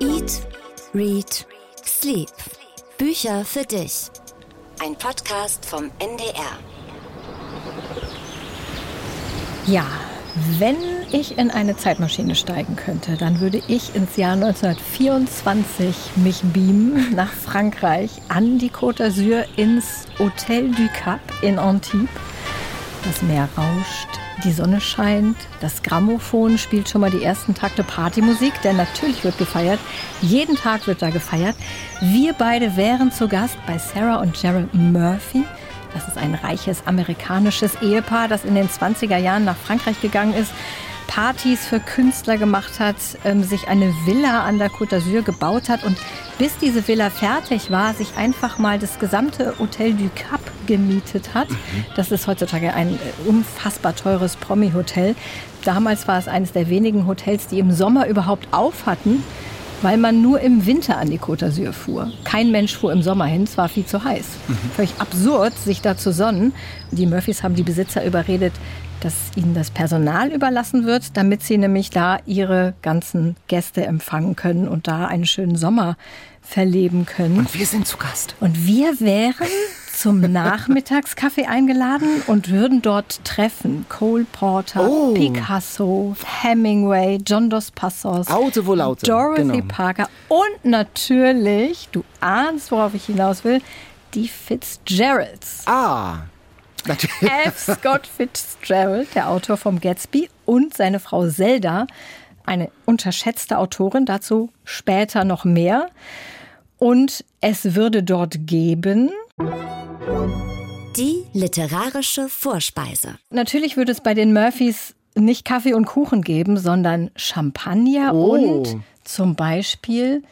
Eat, Read, Sleep. Bücher für dich. Ein Podcast vom NDR. Ja, wenn ich in eine Zeitmaschine steigen könnte, dann würde ich ins Jahr 1924 mich beamen nach Frankreich an die Côte d'Azur ins Hotel du Cap in Antibes. Das Meer rauscht, die Sonne scheint, das Grammophon spielt schon mal die ersten Takte Partymusik, denn natürlich wird gefeiert. Jeden Tag wird da gefeiert. Wir beide wären zu Gast bei Sarah und Gerald Murphy. Das ist ein reiches amerikanisches Ehepaar, das in den 20er Jahren nach Frankreich gegangen ist, Partys für Künstler gemacht hat, ähm, sich eine Villa an der Côte d'Azur gebaut hat und bis diese Villa fertig war, sich einfach mal das gesamte Hotel du Cap gemietet hat. Das ist heutzutage ein äh, unfassbar teures Promi-Hotel. Damals war es eines der wenigen Hotels, die im Sommer überhaupt auf hatten weil man nur im Winter an die Côte d'Azur fuhr. Kein Mensch fuhr im Sommer hin, es war viel zu heiß. Mhm. Völlig absurd, sich da zu sonnen. Die Murphys haben die Besitzer überredet, dass ihnen das Personal überlassen wird, damit sie nämlich da ihre ganzen Gäste empfangen können und da einen schönen Sommer verleben können. Und wir sind zu Gast. Und wir wären zum Nachmittagskaffee eingeladen und würden dort treffen Cole Porter, oh. Picasso, Hemingway, John Dos Passos, Aute wohl Aute. Dorothy genau. Parker und natürlich, du ahnst, worauf ich hinaus will, die Fitzgeralds. Ah. Natürlich. F. Scott Fitzgerald, der Autor vom Gatsby, und seine Frau Zelda, eine unterschätzte Autorin, dazu später noch mehr. Und es würde dort geben. Die literarische Vorspeise. Natürlich würde es bei den Murphys nicht Kaffee und Kuchen geben, sondern Champagner oh. und zum Beispiel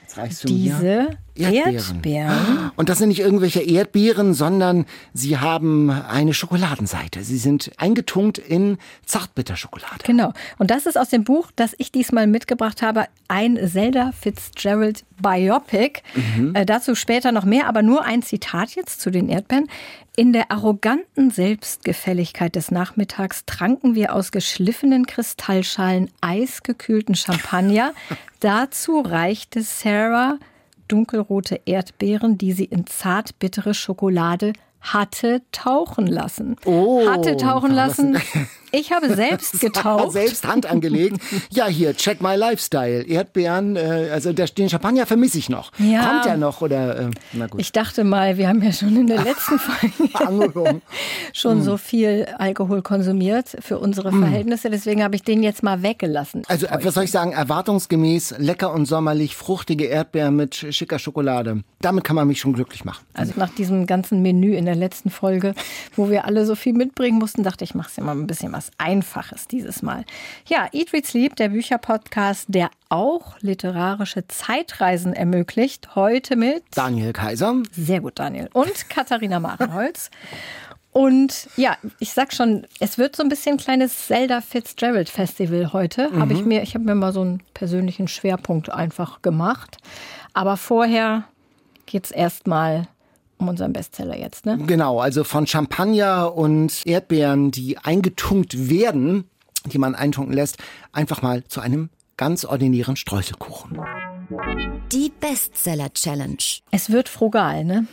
diese Erdbeeren. Erdbeeren. Und das sind nicht irgendwelche Erdbeeren, sondern sie haben eine Schokoladenseite. Sie sind eingetunkt in Zartbitterschokolade. Genau. Und das ist aus dem Buch, das ich diesmal mitgebracht habe, ein Zelda Fitzgerald Biopic. Mhm. Äh, dazu später noch mehr, aber nur ein Zitat jetzt zu den Erdbeeren. In der arroganten Selbstgefälligkeit des Nachmittags tranken wir aus geschliffenen Kristallschalen eisgekühlten Champagner. Dazu reichte Sarah dunkelrote Erdbeeren, die sie in zartbittere Schokolade hatte tauchen lassen. Oh, hatte tauchen lassen. Ich habe selbst getaucht. selbst Hand angelegt. Ja, hier, check my lifestyle. Erdbeeren, äh, also den Champagner vermisse ich noch. Ja. Kommt er noch oder, äh, na gut. Ich dachte mal, wir haben ja schon in der letzten Folge schon mm. so viel Alkohol konsumiert für unsere hm. Verhältnisse. Deswegen habe ich den jetzt mal weggelassen. Also, was soll ich sagen? Erwartungsgemäß, lecker und sommerlich, fruchtige Erdbeeren mit schicker Schokolade. Damit kann man mich schon glücklich machen. Also nach diesem ganzen Menü in der letzten Folge, wo wir alle so viel mitbringen mussten, dachte ich, mach's ja mal ein bisschen was Einfaches dieses Mal. Ja, Eat, Read, Sleep, der Bücherpodcast, der auch literarische Zeitreisen ermöglicht. Heute mit Daniel Kaiser. Sehr gut, Daniel. Und Katharina Marenholz. Und ja, ich sag schon, es wird so ein bisschen kleines Zelda Fitzgerald Festival heute. Mhm. Habe ich mir, ich habe mir mal so einen persönlichen Schwerpunkt einfach gemacht. Aber vorher geht es erstmal um unseren Bestseller jetzt, ne? Genau, also von Champagner und Erdbeeren, die eingetunkt werden, die man eintunken lässt, einfach mal zu einem ganz ordinären Streuselkuchen. Die Bestseller Challenge. Es wird frugal, ne?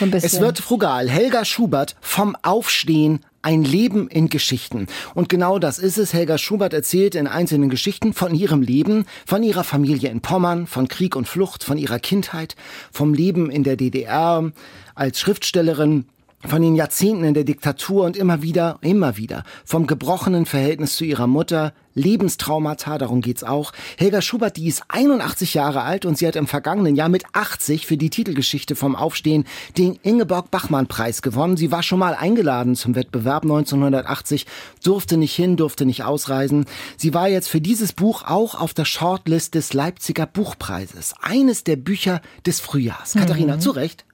So es wird frugal. Helga Schubert vom Aufstehen ein Leben in Geschichten. Und genau das ist es. Helga Schubert erzählt in einzelnen Geschichten von ihrem Leben, von ihrer Familie in Pommern, von Krieg und Flucht, von ihrer Kindheit, vom Leben in der DDR als Schriftstellerin, von den Jahrzehnten in der Diktatur und immer wieder, immer wieder vom gebrochenen Verhältnis zu ihrer Mutter, Lebenstraumata, darum geht's auch. Helga Schubert, die ist 81 Jahre alt und sie hat im vergangenen Jahr mit 80 für die Titelgeschichte vom Aufstehen den Ingeborg Bachmann Preis gewonnen. Sie war schon mal eingeladen zum Wettbewerb 1980, durfte nicht hin, durfte nicht ausreisen. Sie war jetzt für dieses Buch auch auf der Shortlist des Leipziger Buchpreises. Eines der Bücher des Frühjahrs. Mhm. Katharina, zu Recht.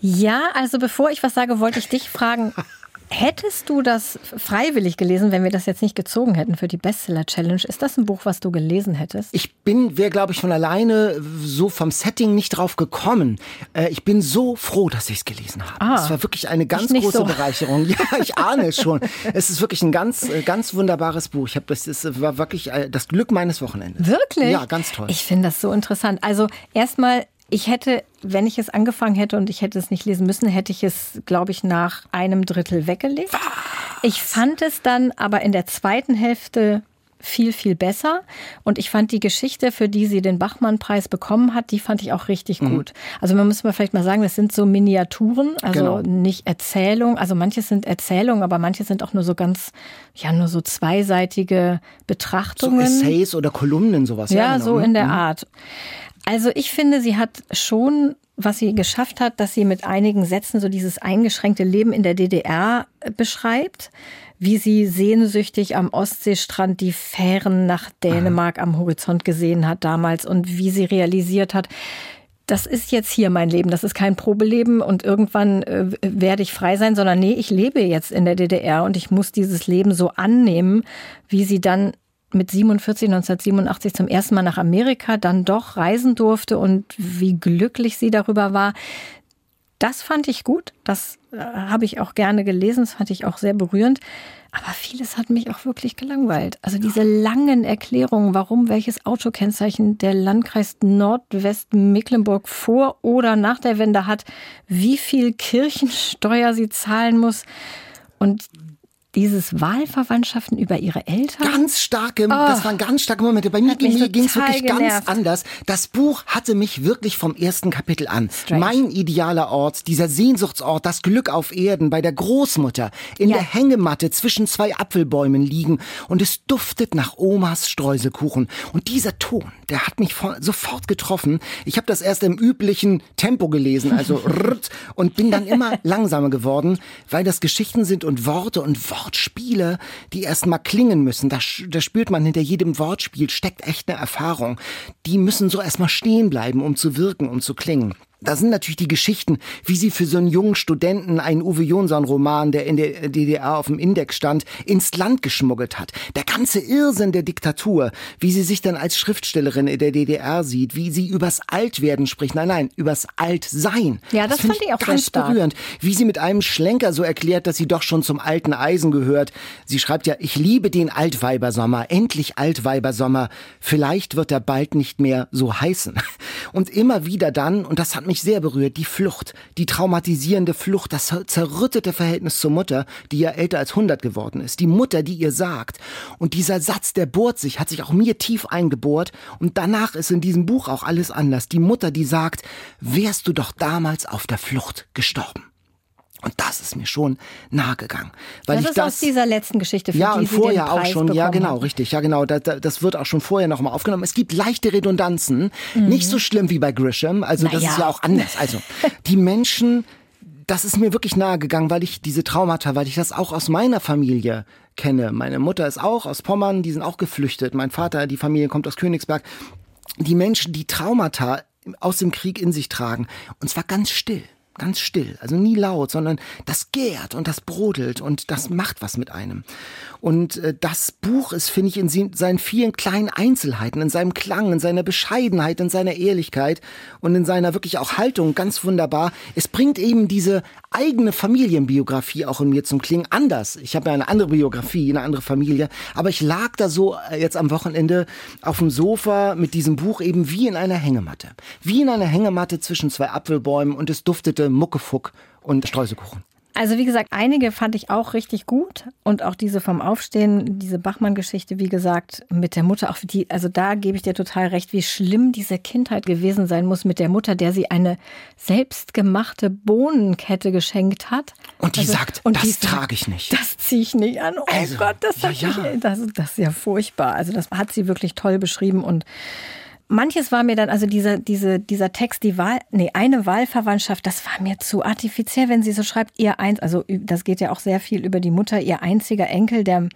Ja, also bevor ich was sage, wollte ich dich fragen, Hättest du das freiwillig gelesen, wenn wir das jetzt nicht gezogen hätten für die Bestseller-Challenge? Ist das ein Buch, was du gelesen hättest? Ich bin, wäre glaube ich von alleine so vom Setting nicht drauf gekommen. Äh, ich bin so froh, dass ich es gelesen habe. Ah, es war wirklich eine ganz große so. Bereicherung. Ja, ich ahne es schon. Es ist wirklich ein ganz, äh, ganz wunderbares Buch. Ich habe das, das war wirklich äh, das Glück meines Wochenendes. Wirklich? Ja, ganz toll. Ich finde das so interessant. Also erstmal ich hätte, wenn ich es angefangen hätte und ich hätte es nicht lesen müssen, hätte ich es, glaube ich, nach einem Drittel weggelegt. Was? Ich fand es dann aber in der zweiten Hälfte viel, viel besser. Und ich fand die Geschichte, für die sie den Bachmann-Preis bekommen hat, die fand ich auch richtig mhm. gut. Also man muss mal vielleicht mal sagen, das sind so Miniaturen, also genau. nicht Erzählung. Also manche sind Erzählungen, aber manche sind auch nur so ganz, ja, nur so zweiseitige Betrachtungen. So Essays oder Kolumnen, sowas. Ja, ja genau. so in der mhm. Art. Also ich finde, sie hat schon, was sie geschafft hat, dass sie mit einigen Sätzen so dieses eingeschränkte Leben in der DDR beschreibt, wie sie sehnsüchtig am Ostseestrand die Fähren nach Dänemark am Horizont gesehen hat damals und wie sie realisiert hat, das ist jetzt hier mein Leben, das ist kein Probeleben und irgendwann äh, werde ich frei sein, sondern nee, ich lebe jetzt in der DDR und ich muss dieses Leben so annehmen, wie sie dann mit 47, 1987 zum ersten Mal nach Amerika dann doch reisen durfte und wie glücklich sie darüber war. Das fand ich gut. Das äh, habe ich auch gerne gelesen. Das fand ich auch sehr berührend. Aber vieles hat mich auch wirklich gelangweilt. Also diese langen Erklärungen, warum welches Autokennzeichen der Landkreis Nordwest-Mecklenburg vor oder nach der Wende hat, wie viel Kirchensteuer sie zahlen muss. Und dieses Wahlverwandtschaften über ihre Eltern. Ganz starke, oh, das waren ganz starke Momente. Bei mir ging es wirklich genervt. ganz anders. Das Buch hatte mich wirklich vom ersten Kapitel an. Strange. Mein idealer Ort, dieser Sehnsuchtsort, das Glück auf Erden, bei der Großmutter, in ja. der Hängematte zwischen zwei Apfelbäumen liegen und es duftet nach Omas Streuselkuchen. Und dieser Ton, der hat mich sofort getroffen. Ich habe das erst im üblichen Tempo gelesen, also und bin dann immer langsamer geworden, weil das Geschichten sind und Worte und Worte Wortspiele, die erstmal klingen müssen. Da, da spürt man hinter jedem Wortspiel steckt echt eine Erfahrung. Die müssen so erstmal stehen bleiben, um zu wirken, um zu klingen. Da sind natürlich die Geschichten, wie sie für so einen jungen Studenten einen Uwe Jonsson-Roman, der in der DDR auf dem Index stand, ins Land geschmuggelt hat. Der ganze Irrsinn der Diktatur, wie sie sich dann als Schriftstellerin in der DDR sieht, wie sie übers Altwerden spricht. Nein, nein, übers Altsein. Ja, das, das fand ich auch ganz berührend. Wie sie mit einem Schlenker so erklärt, dass sie doch schon zum alten Eisen gehört. Sie schreibt ja, ich liebe den Altweibersommer, endlich Altweibersommer. Vielleicht wird er bald nicht mehr so heißen. Und immer wieder dann, und das hat mich sehr berührt, die Flucht, die traumatisierende Flucht, das zerrüttete Verhältnis zur Mutter, die ja älter als 100 geworden ist, die Mutter, die ihr sagt. Und dieser Satz, der bohrt sich, hat sich auch mir tief eingebohrt und danach ist in diesem Buch auch alles anders. Die Mutter, die sagt, wärst du doch damals auf der Flucht gestorben. Und das ist mir schon nahe gegangen. Weil das ich ist das, aus dieser letzten Geschichte, für ja, die und Sie vorher den Preis auch schon, ja genau, hat. richtig, ja genau, das, das wird auch schon vorher nochmal aufgenommen. Es gibt leichte Redundanzen, mhm. nicht so schlimm wie bei Grisham, also Na das ja. ist ja auch anders. Also die Menschen, das ist mir wirklich nahe gegangen, weil ich diese Traumata, weil ich das auch aus meiner Familie kenne. Meine Mutter ist auch aus Pommern, die sind auch geflüchtet. Mein Vater, die Familie kommt aus Königsberg. Die Menschen, die Traumata aus dem Krieg in sich tragen, und zwar ganz still ganz still, also nie laut, sondern das gärt und das brodelt und das macht was mit einem. Und äh, das Buch ist, finde ich, in seinen vielen kleinen Einzelheiten, in seinem Klang, in seiner Bescheidenheit, in seiner Ehrlichkeit und in seiner wirklich auch Haltung ganz wunderbar. Es bringt eben diese eigene Familienbiografie auch in mir zum Klingen anders. Ich habe ja eine andere Biografie, eine andere Familie, aber ich lag da so äh, jetzt am Wochenende auf dem Sofa mit diesem Buch eben wie in einer Hängematte. Wie in einer Hängematte zwischen zwei Apfelbäumen und es duftete Muckefuck und Streuselkuchen. Also wie gesagt, einige fand ich auch richtig gut und auch diese vom Aufstehen, diese Bachmann-Geschichte, wie gesagt, mit der Mutter, auch die, also da gebe ich dir total recht, wie schlimm diese Kindheit gewesen sein muss mit der Mutter, der sie eine selbstgemachte Bohnenkette geschenkt hat. Und die also, sagt, und das die trage ich nicht. Das ziehe ich nicht an. Oh also, Gott, das, ja, ja. Mich, das, das ist ja furchtbar. Also das hat sie wirklich toll beschrieben und manches war mir dann, also dieser, diese, dieser Text, die Wahl, nee, eine Wahlverwandtschaft, das war mir zu artifiziell, wenn sie so schreibt, ihr eins, also das geht ja auch sehr viel über die Mutter, ihr einziger Enkel, der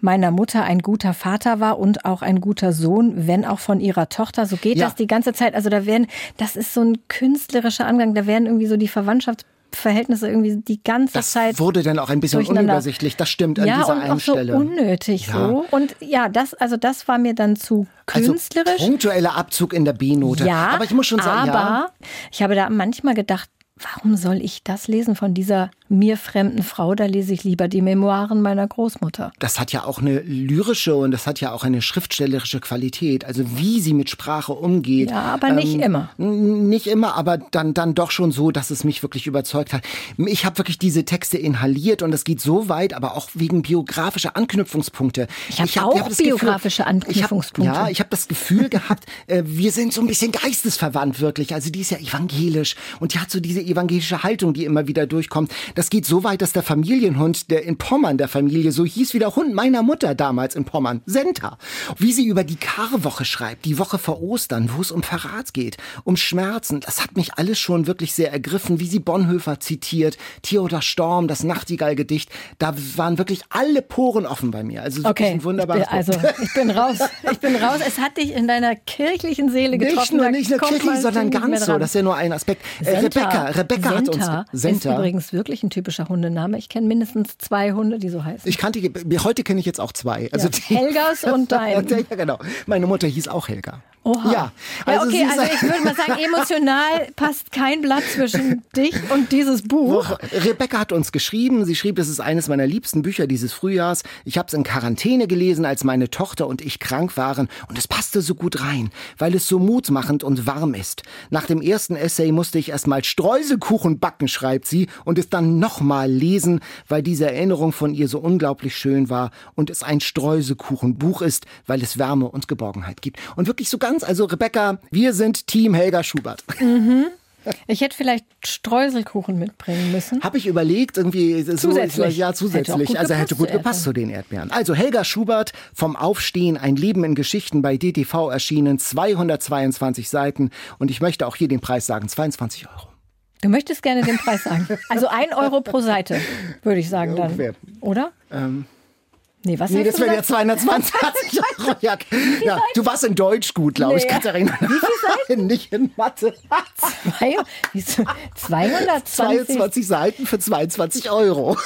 meiner Mutter ein guter Vater war und auch ein guter Sohn, wenn auch von ihrer Tochter. So geht ja. das die ganze Zeit. Also da werden, das ist so ein künstlerischer Angang, da werden irgendwie so die Verwandtschafts Machtverhältnisse irgendwie die ganze das Zeit. wurde dann auch ein bisschen unübersichtlich, das stimmt an ja, dieser und einen auch so Stelle. unnötig Ja. so. Und ja, das, also das war mir dann zu künstlerisch. Also punktueller Abzug in der B-Note. Ja, aber ich muss schon sagen, aber ja. ich habe da manchmal gedacht, warum soll ich das lesen von dieser mir fremden Frau? Da lese ich lieber die Memoiren meiner Großmutter. das hat ja auch eine lyrische und das hat ja auch eine schriftstellerische Qualität. Also wie sie mit Sprache umgeht. Ja, aber nicht immer. Nicht immer, aber dann, dann doch schon so, dass es mich wirklich überzeugt hat. Ich habe wirklich diese Texte inhaliert und es geht so weit, aber auch wegen biografischer Anknüpfungspunkte. Ich hab auch das biografische ich hab, Anknüpfungspunkte. ja, ich habe das Gefühl gehabt, äh, wir sind so ein bisschen geistesverwandt wirklich. Also die ist ja evangelisch und die hat so diese evangelische Haltung, die immer wieder durchkommt. Das geht so weit, dass der Familienhund, der in Pommern der Familie, so hieß wie der Hund meiner Mutter damals in Pommern, Senta. Wie sie über die Karwoche schreibt, die Woche vor Ostern, wo es um Verrat geht, um Schmerzen. Das hat mich alles schon wirklich sehr ergriffen, wie sie Bonhoeffer zitiert, Theodor Storm, das Nachtigall-Gedicht. Da waren wirklich alle Poren offen bei mir. Also wirklich Okay, ein ich wunderbares bin, also ich bin raus. Ich bin raus. Es hat dich in deiner kirchlichen Seele getroffen. Nicht nur nicht nur kirchlich, sondern ganz so. Das ist ja nur ein Aspekt. Äh, Senta. Rebecca, Rebecca hat uns Senta ist Senta. übrigens wirklich ein typischer Hundename. Ich kenne mindestens zwei Hunde, die so heißen. Ich kannte heute kenne ich jetzt auch zwei. Also Ja, die, Helgas und dein. ja, genau. Meine Mutter hieß auch Helga. Oha. Ja, ja also okay, sie ist- also ich würde mal sagen, emotional passt kein Blatt zwischen dich und dieses Buch. Rebecca hat uns geschrieben, sie schrieb, es ist eines meiner liebsten Bücher dieses Frühjahrs. Ich habe es in Quarantäne gelesen, als meine Tochter und ich krank waren und es passte so gut rein, weil es so mutmachend und warm ist. Nach dem ersten Essay musste ich erstmal Streuselkuchen backen, schreibt sie, und es dann nochmal lesen, weil diese Erinnerung von ihr so unglaublich schön war und es ein Streuselkuchenbuch ist, weil es Wärme und Geborgenheit gibt. Und wirklich so ganz, also Rebecca, wir sind Team Helga Schubert. Ich hätte vielleicht Streuselkuchen mitbringen müssen. Habe ich überlegt, irgendwie so, Zusätzlich. ja Hätte auch zusätzlich, gut also hätte gut gepasst zu den Erdbeeren. Also Helga Schubert vom Aufstehen, ein Leben in Geschichten bei DTV erschienen, 222 Seiten und ich möchte auch hier den Preis sagen, 22 Euro. Du möchtest gerne den Preis sagen. Also ein Euro pro Seite, würde ich sagen dann. Oder? Nee, was Nee, das wären ja gesagt? 220 Euro. Ja, ja, du warst in Deutsch gut, glaube ich, Nee. Katharina. Wie viel Seiten? Nicht in Mathe. Zwei, wieso? 220, 22 Seiten für 22 Euro.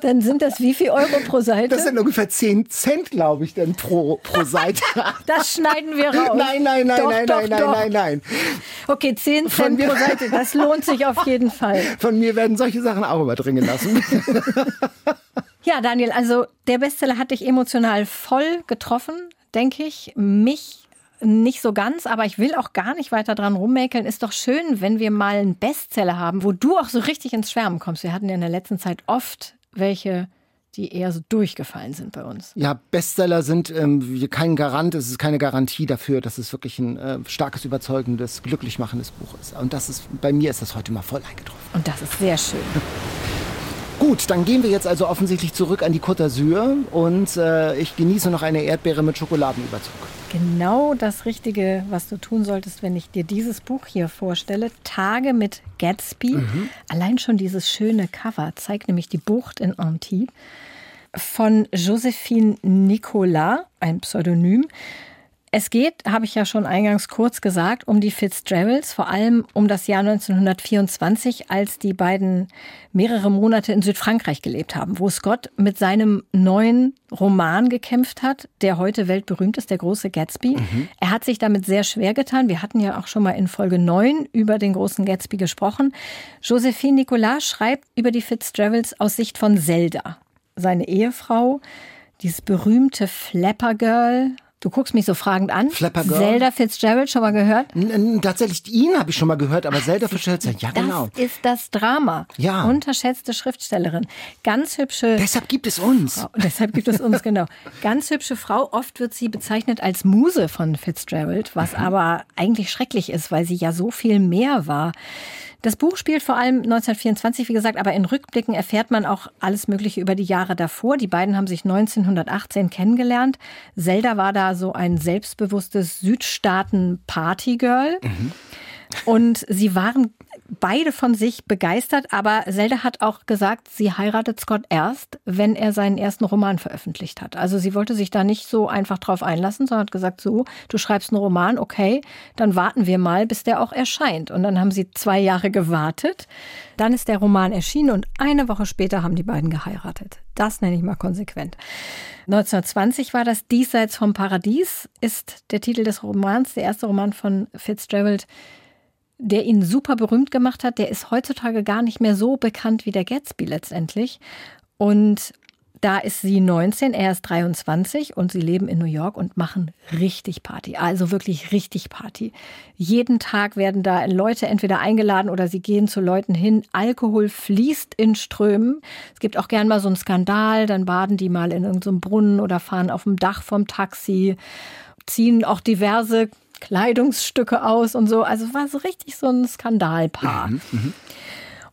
dann sind das wie viel Euro pro Seite? Das sind ungefähr 10 Cent, glaube ich, denn pro, pro Seite. Das schneiden wir raus. Nein, nein, nein, Doch, nein, doch, nein, nein, doch. nein, nein. Okay, 10 Von Cent mir- pro Seite, das lohnt sich auf jeden Fall. Von mir werden solche Sachen auch überdringen lassen. Ja, Daniel, also der Bestseller hat dich emotional voll getroffen, denke ich. Mich nicht so ganz, aber ich will auch gar nicht weiter dran rummäkeln. Ist doch schön, wenn wir mal einen Bestseller haben, wo du auch so richtig ins Schwärmen kommst. Wir hatten ja in der letzten Zeit oft welche, die eher so durchgefallen sind bei uns. Ja, Bestseller sind ähm, kein Garant, es ist keine Garantie dafür, dass es wirklich ein äh, starkes, überzeugendes, glücklich machendes Buch ist. Und das ist, bei mir ist das heute mal voll eingetroffen. Und das ist sehr schön. Gut, dann gehen wir jetzt also offensichtlich zurück an die Côte d'Azur und äh, ich genieße noch eine Erdbeere mit Schokoladenüberzug. Genau das Richtige, was du tun solltest, wenn ich dir dieses Buch hier vorstelle. Tage mit Gatsby. Allein schon dieses schöne Cover zeigt nämlich die Bucht in Antibes von Josephine Nicolas, ein Pseudonym. Es geht, habe ich ja schon eingangs kurz gesagt, um die Fitzgeralds, vor allem um das Jahr 1924, als die beiden mehrere Monate in Südfrankreich gelebt haben, wo Scott mit seinem neuen Roman gekämpft hat, der heute weltberühmt ist, der große Gatsby. Er hat sich damit sehr schwer getan. Wir hatten ja auch schon mal in Folge 9 über den großen Gatsby gesprochen. Josephine Nicolas schreibt über die Fitzgeralds aus Sicht von Zelda, seine Ehefrau, dieses berühmte Flapper Girl. Du guckst mich so fragend an. Flapper Girl? Zelda Fitzgerald, schon mal gehört? N- Tatsächlich ihn habe ich schon mal gehört, aber Zelda Fitzgerald, ja Das genau. ist das Drama. Ja. Unterschätzte Schriftstellerin. Ganz hübsche. Deshalb gibt es uns. Frau. Deshalb gibt es uns genau. Ganz hübsche Frau. Oft wird sie bezeichnet als Muse von Fitzgerald, was aber eigentlich schrecklich ist, weil sie ja so viel mehr war. Das Buch spielt vor allem 1924, wie gesagt, aber in Rückblicken erfährt man auch alles Mögliche über die Jahre davor. Die beiden haben sich 1918 kennengelernt. Zelda war da so ein selbstbewusstes Südstaaten-Partygirl. Und sie waren beide von sich begeistert, aber Zelda hat auch gesagt, sie heiratet Scott erst, wenn er seinen ersten Roman veröffentlicht hat. Also sie wollte sich da nicht so einfach drauf einlassen, sondern hat gesagt, so, du schreibst einen Roman, okay, dann warten wir mal, bis der auch erscheint. Und dann haben sie zwei Jahre gewartet. Dann ist der Roman erschienen und eine Woche später haben die beiden geheiratet. Das nenne ich mal konsequent. 1920 war das Diesseits vom Paradies, ist der Titel des Romans, der erste Roman von Fitzgerald der ihn super berühmt gemacht hat, der ist heutzutage gar nicht mehr so bekannt wie der Gatsby letztendlich. Und da ist sie 19, er ist 23 und sie leben in New York und machen richtig Party. Also wirklich richtig Party. Jeden Tag werden da Leute entweder eingeladen oder sie gehen zu Leuten hin. Alkohol fließt in Strömen. Es gibt auch gern mal so einen Skandal, dann baden die mal in irgendeinem Brunnen oder fahren auf dem Dach vom Taxi, ziehen auch diverse Kleidungsstücke aus und so. Also war so richtig so ein Skandalpaar. Mhm, mh.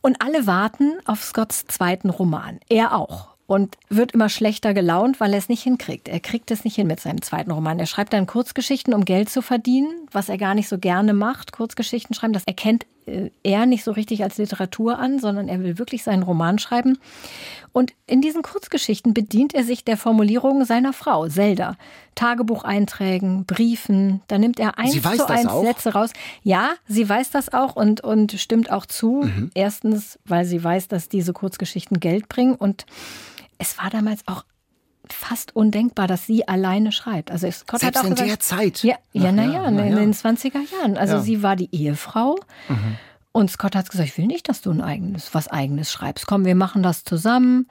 Und alle warten auf Scotts zweiten Roman. Er auch. Und wird immer schlechter gelaunt, weil er es nicht hinkriegt. Er kriegt es nicht hin mit seinem zweiten Roman. Er schreibt dann Kurzgeschichten, um Geld zu verdienen, was er gar nicht so gerne macht. Kurzgeschichten schreiben, das erkennt er nicht so richtig als Literatur an, sondern er will wirklich seinen Roman schreiben. Und in diesen Kurzgeschichten bedient er sich der Formulierung seiner Frau, Zelda. Tagebucheinträgen, Briefen, da nimmt er eins zu eins auch? Sätze raus. Ja, sie weiß das auch und, und stimmt auch zu. Mhm. Erstens, weil sie weiß, dass diese Kurzgeschichten Geld bringen und es war damals auch fast undenkbar, dass sie alleine schreibt. Also Scott Selbst hat auch in gesagt, der Zeit. Ja, ja, naja, na, in den 20er Jahren. Also ja. sie war die Ehefrau. Mhm. Und Scott hat gesagt, ich will nicht, dass du ein eigenes, was eigenes schreibst. Komm, wir machen das zusammen.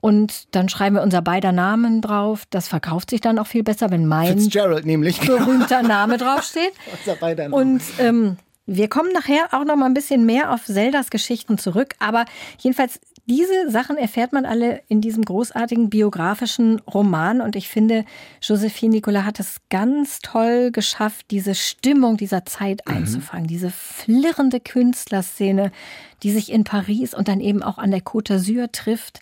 Und dann schreiben wir unser beider Namen drauf. Das verkauft sich dann auch viel besser, wenn mein Fitzgerald nämlich berühmter Name draufsteht. unser beider Name. Und ähm, wir kommen nachher auch noch mal ein bisschen mehr auf Zeldas Geschichten zurück. Aber jedenfalls diese Sachen erfährt man alle in diesem großartigen biografischen Roman und ich finde, Josephine Nicolas hat es ganz toll geschafft, diese Stimmung dieser Zeit mhm. einzufangen, diese flirrende Künstlerszene, die sich in Paris und dann eben auch an der Côte d'Azur trifft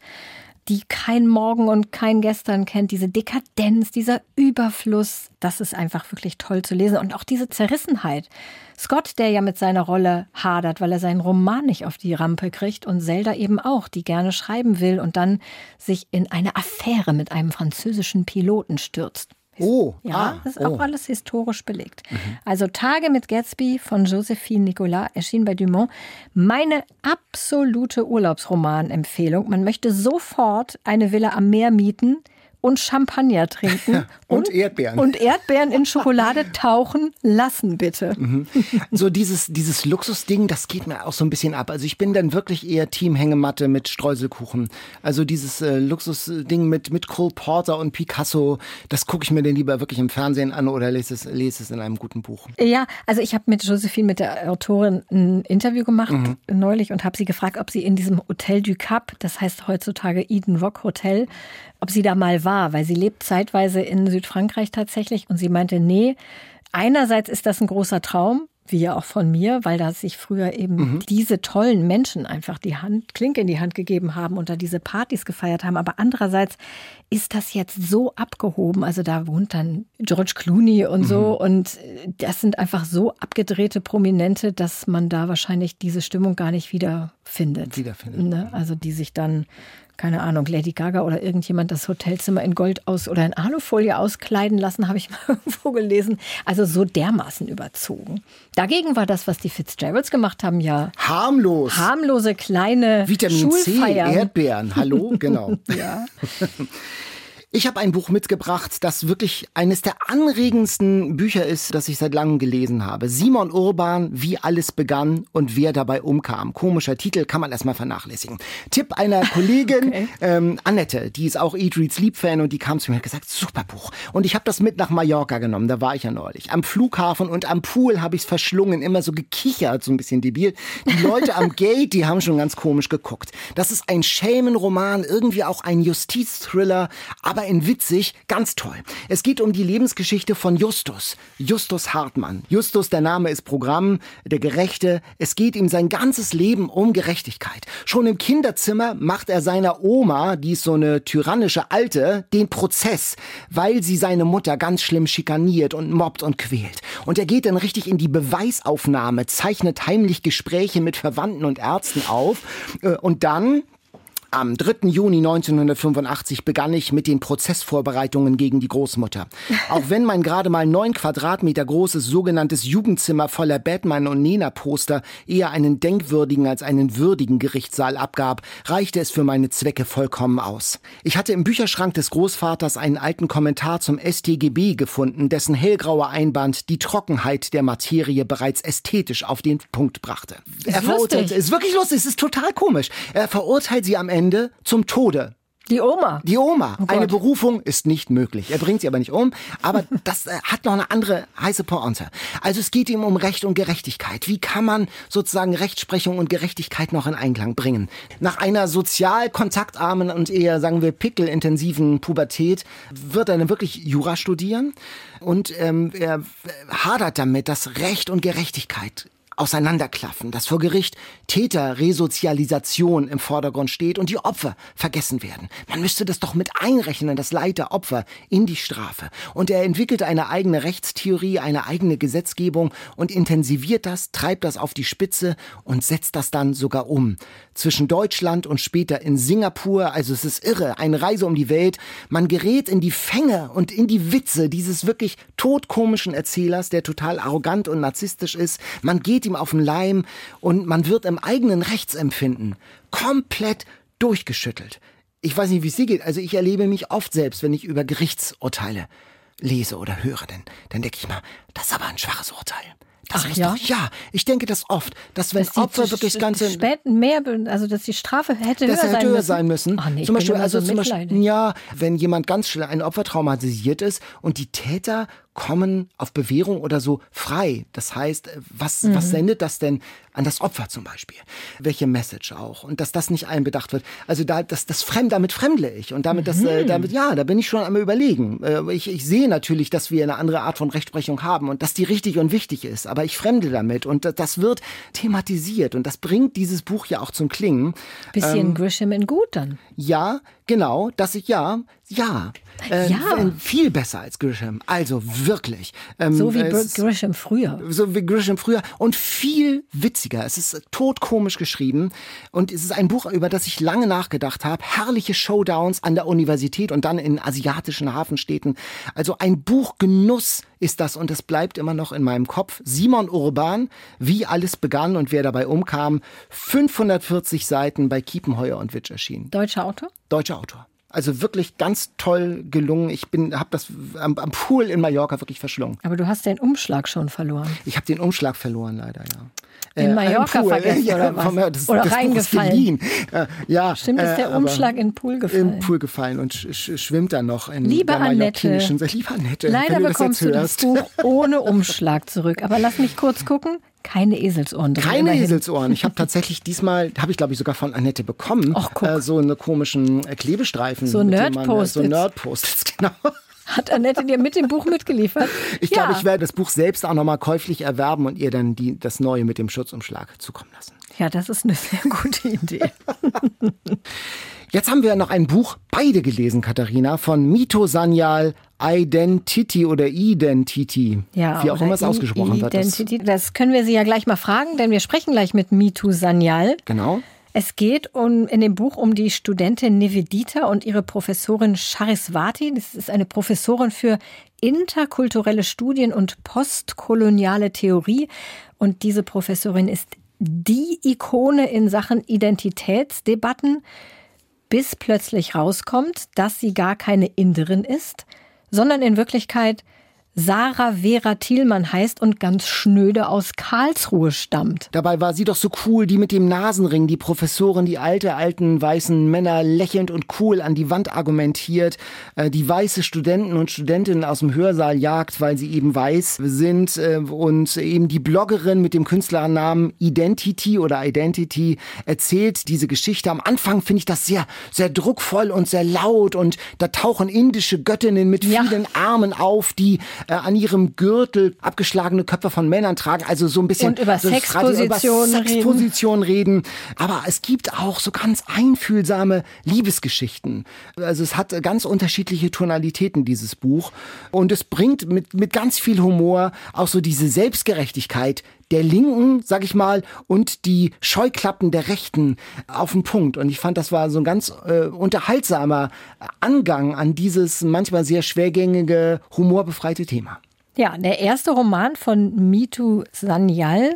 die kein Morgen und kein Gestern kennt, diese Dekadenz, dieser Überfluss, das ist einfach wirklich toll zu lesen. Und auch diese Zerrissenheit. Scott, der ja mit seiner Rolle hadert, weil er seinen Roman nicht auf die Rampe kriegt und Zelda eben auch, die gerne schreiben will und dann sich in eine Affäre mit einem französischen Piloten stürzt. Oh, ja, ah, das ist oh. auch alles historisch belegt. Mhm. Also Tage mit Gatsby von Josephine Nicolas erschien bei Dumont. Meine absolute Urlaubsroman-Empfehlung. Man möchte sofort eine Villa am Meer mieten und Champagner trinken. und, und, Erdbeeren. Und Erdbeeren in Schokolade tauchen lassen, bitte. Mhm. So dieses, dieses Luxusding, das geht mir auch so ein bisschen ab. Also ich bin dann wirklich eher Team Hängematte mit Streuselkuchen. Also dieses äh, Luxusding mit, mit Cole Porter und Picasso, das gucke ich mir dann lieber wirklich im Fernsehen an oder lese es, lese es in einem guten Buch. Ja, also ich habe mit Josephine, mit der Autorin, ein Interview gemacht mhm. neulich und habe sie gefragt, ob sie in diesem Hotel du Cap, das heißt heutzutage Eden Rock Hotel, ob sie da mal war, weil sie lebt zeitweise in Südfrankreich tatsächlich und sie meinte, nee, einerseits ist das ein großer Traum, wie ja auch von mir, weil da sich früher eben mhm. diese tollen Menschen einfach die Hand, Klinke in die Hand gegeben haben und da diese Partys gefeiert haben. Aber andererseits ist das jetzt so abgehoben. Also da wohnt dann George Clooney und so. Mhm. Und das sind einfach so abgedrehte Prominente, dass man da wahrscheinlich diese Stimmung gar nicht wiederfindet. Wiederfindet. Ne? Also die sich dann keine Ahnung, Lady Gaga oder irgendjemand das Hotelzimmer in Gold aus oder in Alufolie auskleiden lassen, habe ich mal irgendwo gelesen. Also so dermaßen überzogen. Dagegen war das, was die Fitzgeralds gemacht haben, ja harmlos. Harmlose kleine Vitamin Schulfeiern. C, Erdbeeren. Hallo, genau. ja. Ich habe ein Buch mitgebracht, das wirklich eines der anregendsten Bücher ist, das ich seit langem gelesen habe. Simon Urban, wie alles begann und wer dabei umkam. Komischer Titel, kann man erstmal vernachlässigen. Tipp einer Kollegin, okay. ähm, Annette, die ist auch Eat, Read, Sleep-Fan und die kam zu mir und hat gesagt, super Buch. Und ich habe das mit nach Mallorca genommen, da war ich ja neulich. Am Flughafen und am Pool habe ich es verschlungen, immer so gekichert, so ein bisschen debil. Die Leute am Gate, die haben schon ganz komisch geguckt. Das ist ein Schelmenroman, irgendwie auch ein Justizthriller, aber aber in witzig, ganz toll. Es geht um die Lebensgeschichte von Justus, Justus Hartmann. Justus, der Name ist Programm, der Gerechte. Es geht ihm sein ganzes Leben um Gerechtigkeit. Schon im Kinderzimmer macht er seiner Oma, die ist so eine tyrannische Alte, den Prozess, weil sie seine Mutter ganz schlimm schikaniert und mobbt und quält. Und er geht dann richtig in die Beweisaufnahme, zeichnet heimlich Gespräche mit Verwandten und Ärzten auf. Äh, und dann am 3. Juni 1985 begann ich mit den Prozessvorbereitungen gegen die Großmutter. Auch wenn mein gerade mal neun Quadratmeter großes sogenanntes Jugendzimmer voller Batman- und Nena-Poster eher einen denkwürdigen als einen würdigen Gerichtssaal abgab, reichte es für meine Zwecke vollkommen aus. Ich hatte im Bücherschrank des Großvaters einen alten Kommentar zum StGB gefunden, dessen hellgrauer Einband die Trockenheit der Materie bereits ästhetisch auf den Punkt brachte. Ist er verurteilt, lustig. ist wirklich lustig, es ist total komisch. Er verurteilt sie am Ende zum Tode. Die Oma. Die Oma. Oh eine Berufung ist nicht möglich. Er bringt sie aber nicht um. Aber das äh, hat noch eine andere heiße Pointe. Also es geht ihm um Recht und Gerechtigkeit. Wie kann man sozusagen Rechtsprechung und Gerechtigkeit noch in Einklang bringen? Nach einer sozial kontaktarmen und eher, sagen wir, pickelintensiven Pubertät wird er dann wirklich Jura studieren. Und ähm, er hadert damit, dass Recht und Gerechtigkeit auseinanderklaffen, dass vor Gericht Täterresozialisation im Vordergrund steht und die Opfer vergessen werden. Man müsste das doch mit einrechnen, das Leid der Opfer in die Strafe. Und er entwickelt eine eigene Rechtstheorie, eine eigene Gesetzgebung und intensiviert das, treibt das auf die Spitze und setzt das dann sogar um. Zwischen Deutschland und später in Singapur, also es ist irre, eine Reise um die Welt. Man gerät in die Fänge und in die Witze dieses wirklich todkomischen Erzählers, der total arrogant und narzisstisch ist. Man geht ihm auf den Leim und man wird im eigenen Rechtsempfinden komplett durchgeschüttelt. Ich weiß nicht, wie es dir geht. Also ich erlebe mich oft selbst, wenn ich über Gerichtsurteile lese oder höre, denn dann denke ich mal, das ist aber ein schwaches Urteil. Das Ach ja? doch, ja, ich denke das oft, dass wenn Dass Opfer wirklich das ganze spät mehr, also dass die Strafe hätte höher hätte sein höher müssen. sein müssen. Ach nee, zum Beispiel, also so zum Beispiel, ja, wenn jemand ganz schnell ein Opfer traumatisiert ist und die Täter kommen auf Bewährung oder so frei. Das heißt, äh, was, Mhm. was sendet das denn an das Opfer zum Beispiel? Welche Message auch? Und dass das nicht einbedacht wird. Also da, das, das Fremd, damit fremdle ich. Und damit, das, Mhm. äh, damit, ja, da bin ich schon am überlegen. Äh, Ich, ich sehe natürlich, dass wir eine andere Art von Rechtsprechung haben und dass die richtig und wichtig ist. Aber ich fremde damit. Und das- das wird thematisiert. Und das bringt dieses Buch ja auch zum Klingen. Bisschen Ähm, Grisham in gut dann. Ja, genau, dass ich ja, ja, äh, Ja. w- viel besser als Grisham. Also wirklich. Ähm, So wie es- Grisham früher. so wie Grisham früher und viel witziger. Es ist todkomisch geschrieben und es ist ein Buch, über das ich lange nachgedacht habe. Herrliche Showdowns an der Universität und dann in asiatischen Hafenstädten. Also ein Buchgenuss ist das und es bleibt immer noch in meinem Kopf. Simon Urban, wie alles begann und wer dabei umkam. 540 Seiten bei Kiepenheuer und Witsch erschienen. Deutscher Autor? Deutscher Autor. Also wirklich ganz toll gelungen. Ich bin, habe das am, am Pool in Mallorca wirklich verschlungen. Aber du hast den Umschlag schon verloren. Ich habe den Umschlag verloren, leider, ja. In Äh, Mallorca Pool. vergessen ja, oder was? vom- Das, Oder das reingefallen? Äh, ja, Stimmt, ist äh, der Umschlag in den Pool gefallen? Im Pool gefallen und sch sch schwimmt dann noch in Liebe der Annette. Liebe Annette, Leider du bekommst du das. Buch ohne Umschlag zurück. Aber lass mich kurz gucken. Keine Eselsohren drin. Keine immerhin. Eselsohren. Ich habe tatsächlich diesmal, habe ich glaube ich sogar von Annette bekommen, guck. äh, so eine komischen Klebestreifen. So äh, So. Nerd-Post-its, genau. Hat Annette dir mit dem Buch mitgeliefert? Ich ja. glaube, ich werde das Buch selbst auch nochmal käuflich erwerben und ihr dann die, das Neue mit dem Schutzumschlag zukommen lassen. Ja, das ist eine sehr gute Idee. Jetzt haben wir noch ein Buch, beide gelesen, Katharina, von Mito Sanyal, Identity oder Identity, Ja, wie auch immer es ausgesprochen wird. Das, Identity. Das können wir sie ja gleich mal fragen, denn wir sprechen gleich mit Mitu Sanyal. genau. Es geht um, in dem Buch um die Studentin Nivedita und ihre Professorin Chariswati. Das ist eine Professorin für interkulturelle Studien und postkoloniale Theorie. Und diese Professorin ist die Ikone in Sachen Identitätsdebatten, bis plötzlich rauskommt, dass sie gar keine Inderin ist, sondern in Wirklichkeit Sarah Vera Thielmann heißt und ganz schnöde aus Karlsruhe stammt. Dabei war sie doch so cool, die mit dem Nasenring, die Professorin, die alte, alten weißen Männer lächelnd und cool an die Wand argumentiert, äh, die weiße Studenten und Studentinnen aus dem Hörsaal jagt, weil sie eben weiß sind äh, und eben die Bloggerin mit dem Künstlernamen Identity oder Identity erzählt diese Geschichte. Am Anfang finde ich das sehr, sehr druckvoll und sehr laut und da tauchen indische Göttinnen mit ja. vielen Armen auf, die äh, an ihrem Gürtel abgeschlagene Köpfe von Männern tragen, also so ein bisschen und über so Sexpositionen Sexposition reden. reden. Aber es gibt auch so ganz einfühlsame Liebesgeschichten. Also es hat ganz unterschiedliche Tonalitäten, dieses Buch. Und es bringt mit, mit ganz viel Humor auch so diese Selbstgerechtigkeit, der Linken, sag ich mal, und die Scheuklappen der Rechten auf den Punkt. Und ich fand, das war so ein ganz äh, unterhaltsamer Angang an dieses manchmal sehr schwergängige, humorbefreite Thema. Ja, der erste Roman von Mitu Sanyal.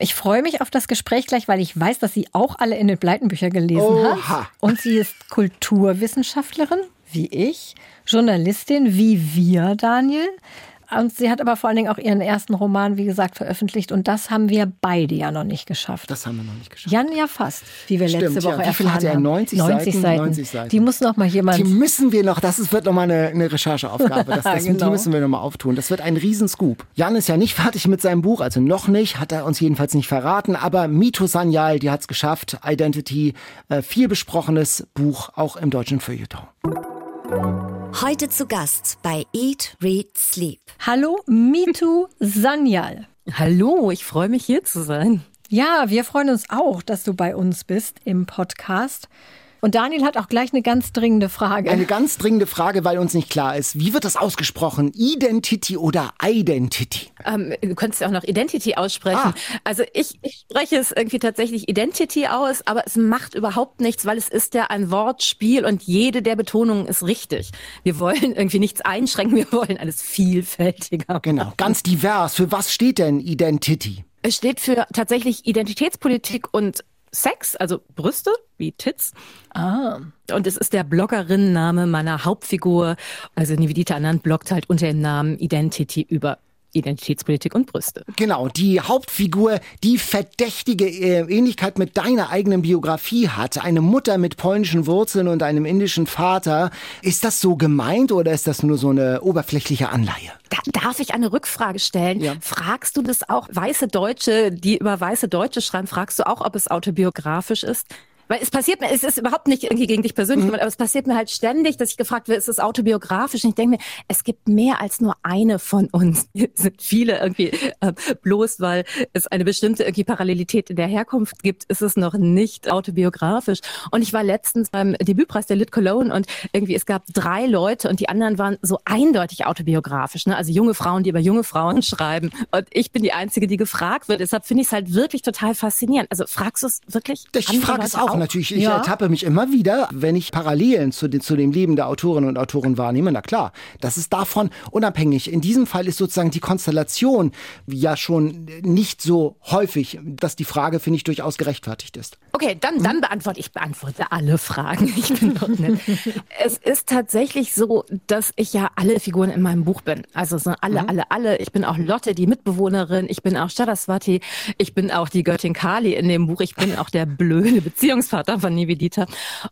Ich freue mich auf das Gespräch gleich, weil ich weiß, dass sie auch alle in den Bleitenbücher gelesen Oha. hat. Und sie ist Kulturwissenschaftlerin, wie ich, Journalistin, wie wir, Daniel. Und sie hat aber vor allen Dingen auch ihren ersten Roman, wie gesagt, veröffentlicht. Und das haben wir beide ja noch nicht geschafft. Das haben wir noch nicht geschafft. Jan ja fast, wie wir Stimmt, letzte Woche ja. Wie viel hat er? 90, 90 Seiten? 90 Seiten. Die muss noch mal jemand. Die müssen wir noch, das wird noch mal eine, eine Rechercheaufgabe. Das, das, genau. Die müssen wir noch mal auftun. Das wird ein Riesenscoop. Jan ist ja nicht fertig mit seinem Buch, also noch nicht, hat er uns jedenfalls nicht verraten. Aber Mito Sanyal, die hat es geschafft. Identity, äh, viel besprochenes Buch, auch im deutschen Feuilleton. Heute zu Gast bei Eat, Read, Sleep. Hallo, Mitu Sanyal. Hallo, ich freue mich hier zu sein. Ja, wir freuen uns auch, dass du bei uns bist im Podcast. Und Daniel hat auch gleich eine ganz dringende Frage. Eine ganz dringende Frage, weil uns nicht klar ist. Wie wird das ausgesprochen? Identity oder Identity? Ähm, du könntest ja auch noch Identity aussprechen. Ah. Also ich, ich spreche es irgendwie tatsächlich Identity aus, aber es macht überhaupt nichts, weil es ist ja ein Wortspiel und jede der Betonungen ist richtig. Wir wollen irgendwie nichts einschränken, wir wollen alles vielfältiger. Genau, ganz divers. Für was steht denn Identity? Es steht für tatsächlich Identitätspolitik und Sex, also Brüste wie Tits. Ah. Und es ist der Bloggerinnenname meiner Hauptfigur. Also Nivedita Anand bloggt halt unter dem Namen Identity über Identitätspolitik und Brüste. Genau, die Hauptfigur, die verdächtige äh, Ähnlichkeit mit deiner eigenen Biografie hat. Eine Mutter mit polnischen Wurzeln und einem indischen Vater. Ist das so gemeint oder ist das nur so eine oberflächliche Anleihe? Da, darf ich eine Rückfrage stellen? Ja. Fragst du das auch weiße Deutsche, die über weiße Deutsche schreiben, fragst du auch, ob es autobiografisch ist? Weil es passiert mir, es ist überhaupt nicht irgendwie gegen dich persönlich, mhm. aber es passiert mir halt ständig, dass ich gefragt werde, ist es autobiografisch? Und ich denke mir, es gibt mehr als nur eine von uns. Es sind viele irgendwie, äh, bloß weil es eine bestimmte irgendwie Parallelität in der Herkunft gibt, ist es noch nicht autobiografisch. Und ich war letztens beim Debütpreis der Lit Cologne und irgendwie es gab drei Leute und die anderen waren so eindeutig autobiografisch. Ne? Also junge Frauen, die über junge Frauen schreiben. Und ich bin die Einzige, die gefragt wird. Deshalb finde ich es halt wirklich total faszinierend. Also fragst du es wirklich? Ich frage es auch natürlich, ich ja. ertappe mich immer wieder, wenn ich Parallelen zu, den, zu dem Leben der Autorinnen und Autoren wahrnehme. Na klar, das ist davon unabhängig. In diesem Fall ist sozusagen die Konstellation ja schon nicht so häufig, dass die Frage, finde ich, durchaus gerechtfertigt ist. Okay, dann, dann beantworte ich beantworte alle Fragen. Ich bin doch nett. es ist tatsächlich so, dass ich ja alle Figuren in meinem Buch bin. Also so alle, mhm. alle, alle. Ich bin auch Lotte, die Mitbewohnerin. Ich bin auch Shadaswati. Ich bin auch die Göttin Kali in dem Buch. Ich bin auch der blöde Beziehungs Vater von Nivedita.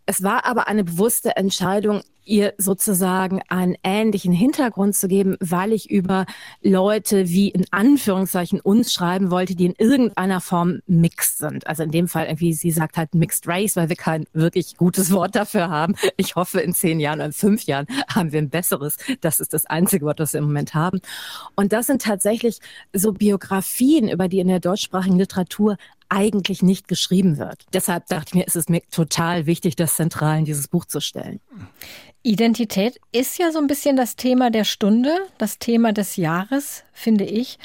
Es war aber eine bewusste Entscheidung, ihr sozusagen einen ähnlichen Hintergrund zu geben, weil ich über Leute wie in Anführungszeichen uns schreiben wollte, die in irgendeiner Form mixed sind. Also in dem Fall irgendwie, sie sagt halt Mixed Race, weil wir kein wirklich gutes Wort dafür haben. Ich hoffe, in zehn Jahren oder in fünf Jahren haben wir ein besseres. Das ist das einzige Wort, das wir im Moment haben. Und das sind tatsächlich so Biografien, über die in der deutschsprachigen Literatur eigentlich nicht geschrieben wird. Deshalb dachte ich mir, ist es mir total wichtig, das zentral in dieses Buch zu stellen. Identität ist ja so ein bisschen das Thema der Stunde, das Thema des Jahres, finde ich.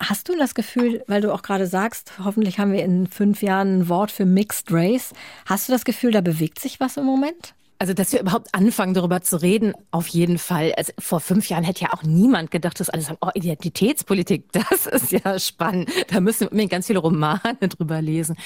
Hast du das Gefühl, weil du auch gerade sagst, hoffentlich haben wir in fünf Jahren ein Wort für Mixed Race, hast du das Gefühl, da bewegt sich was im Moment? Also, dass wir überhaupt anfangen, darüber zu reden, auf jeden Fall. Also, vor fünf Jahren hätte ja auch niemand gedacht, dass alle sagen, oh, Identitätspolitik, das ist ja spannend. Da müssen wir unbedingt ganz viele Romane drüber lesen.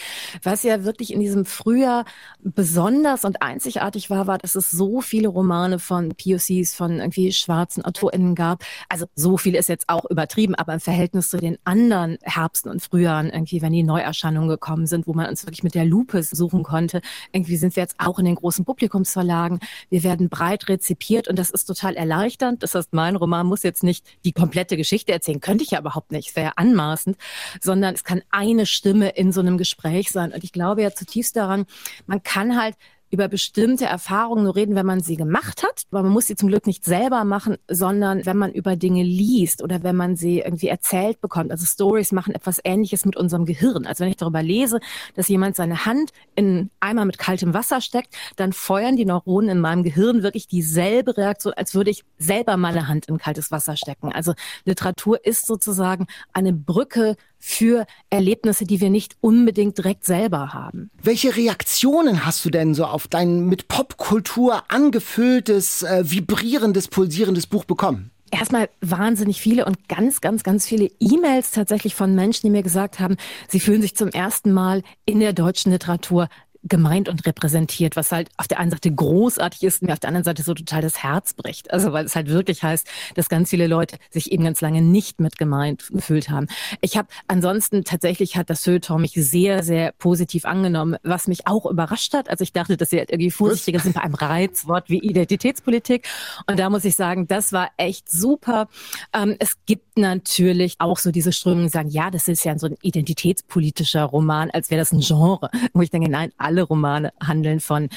Was ja wirklich in diesem Frühjahr besonders und einzigartig war, war, dass es so viele Romane von POCs, von irgendwie schwarzen AutorInnen gab. Also, so viel ist jetzt auch übertrieben, aber im Verhältnis zu den anderen Herbsten und Frühjahren, irgendwie, wenn die Neuerscheinungen gekommen sind, wo man uns wirklich mit der Lupe suchen konnte, irgendwie sind wir jetzt auch in den großen Publikums Verlagen. Wir werden breit rezipiert und das ist total erleichternd. Das heißt, mein Roman muss jetzt nicht die komplette Geschichte erzählen, könnte ich ja überhaupt nicht, es wäre anmaßend, sondern es kann eine Stimme in so einem Gespräch sein. Und ich glaube ja zutiefst daran, man kann halt über bestimmte Erfahrungen nur reden, wenn man sie gemacht hat. Aber man muss sie zum Glück nicht selber machen, sondern wenn man über Dinge liest oder wenn man sie irgendwie erzählt bekommt. Also Stories machen etwas Ähnliches mit unserem Gehirn. Also wenn ich darüber lese, dass jemand seine Hand in Eimer mit kaltem Wasser steckt, dann feuern die Neuronen in meinem Gehirn wirklich dieselbe Reaktion, als würde ich selber meine Hand in kaltes Wasser stecken. Also Literatur ist sozusagen eine Brücke für Erlebnisse, die wir nicht unbedingt direkt selber haben. Welche Reaktionen hast du denn so auf dein mit Popkultur angefülltes, äh, vibrierendes, pulsierendes Buch bekommen? Erstmal wahnsinnig viele und ganz, ganz, ganz viele E-Mails tatsächlich von Menschen, die mir gesagt haben, sie fühlen sich zum ersten Mal in der deutschen Literatur gemeint und repräsentiert, was halt auf der einen Seite großartig ist und mir auf der anderen Seite so total das Herz bricht. Also weil es halt wirklich heißt, dass ganz viele Leute sich eben ganz lange nicht mit gemeint gefühlt haben. Ich habe ansonsten tatsächlich hat das Feuilleton mich sehr, sehr positiv angenommen, was mich auch überrascht hat. Also ich dachte, dass sie halt irgendwie vorsichtiger sind bei einem Reizwort wie Identitätspolitik. Und da muss ich sagen, das war echt super. Ähm, es gibt natürlich auch so diese Strömungen, die sagen, ja, das ist ja so ein identitätspolitischer Roman, als wäre das ein Genre. Wo ich denke, nein, alle Romane handeln von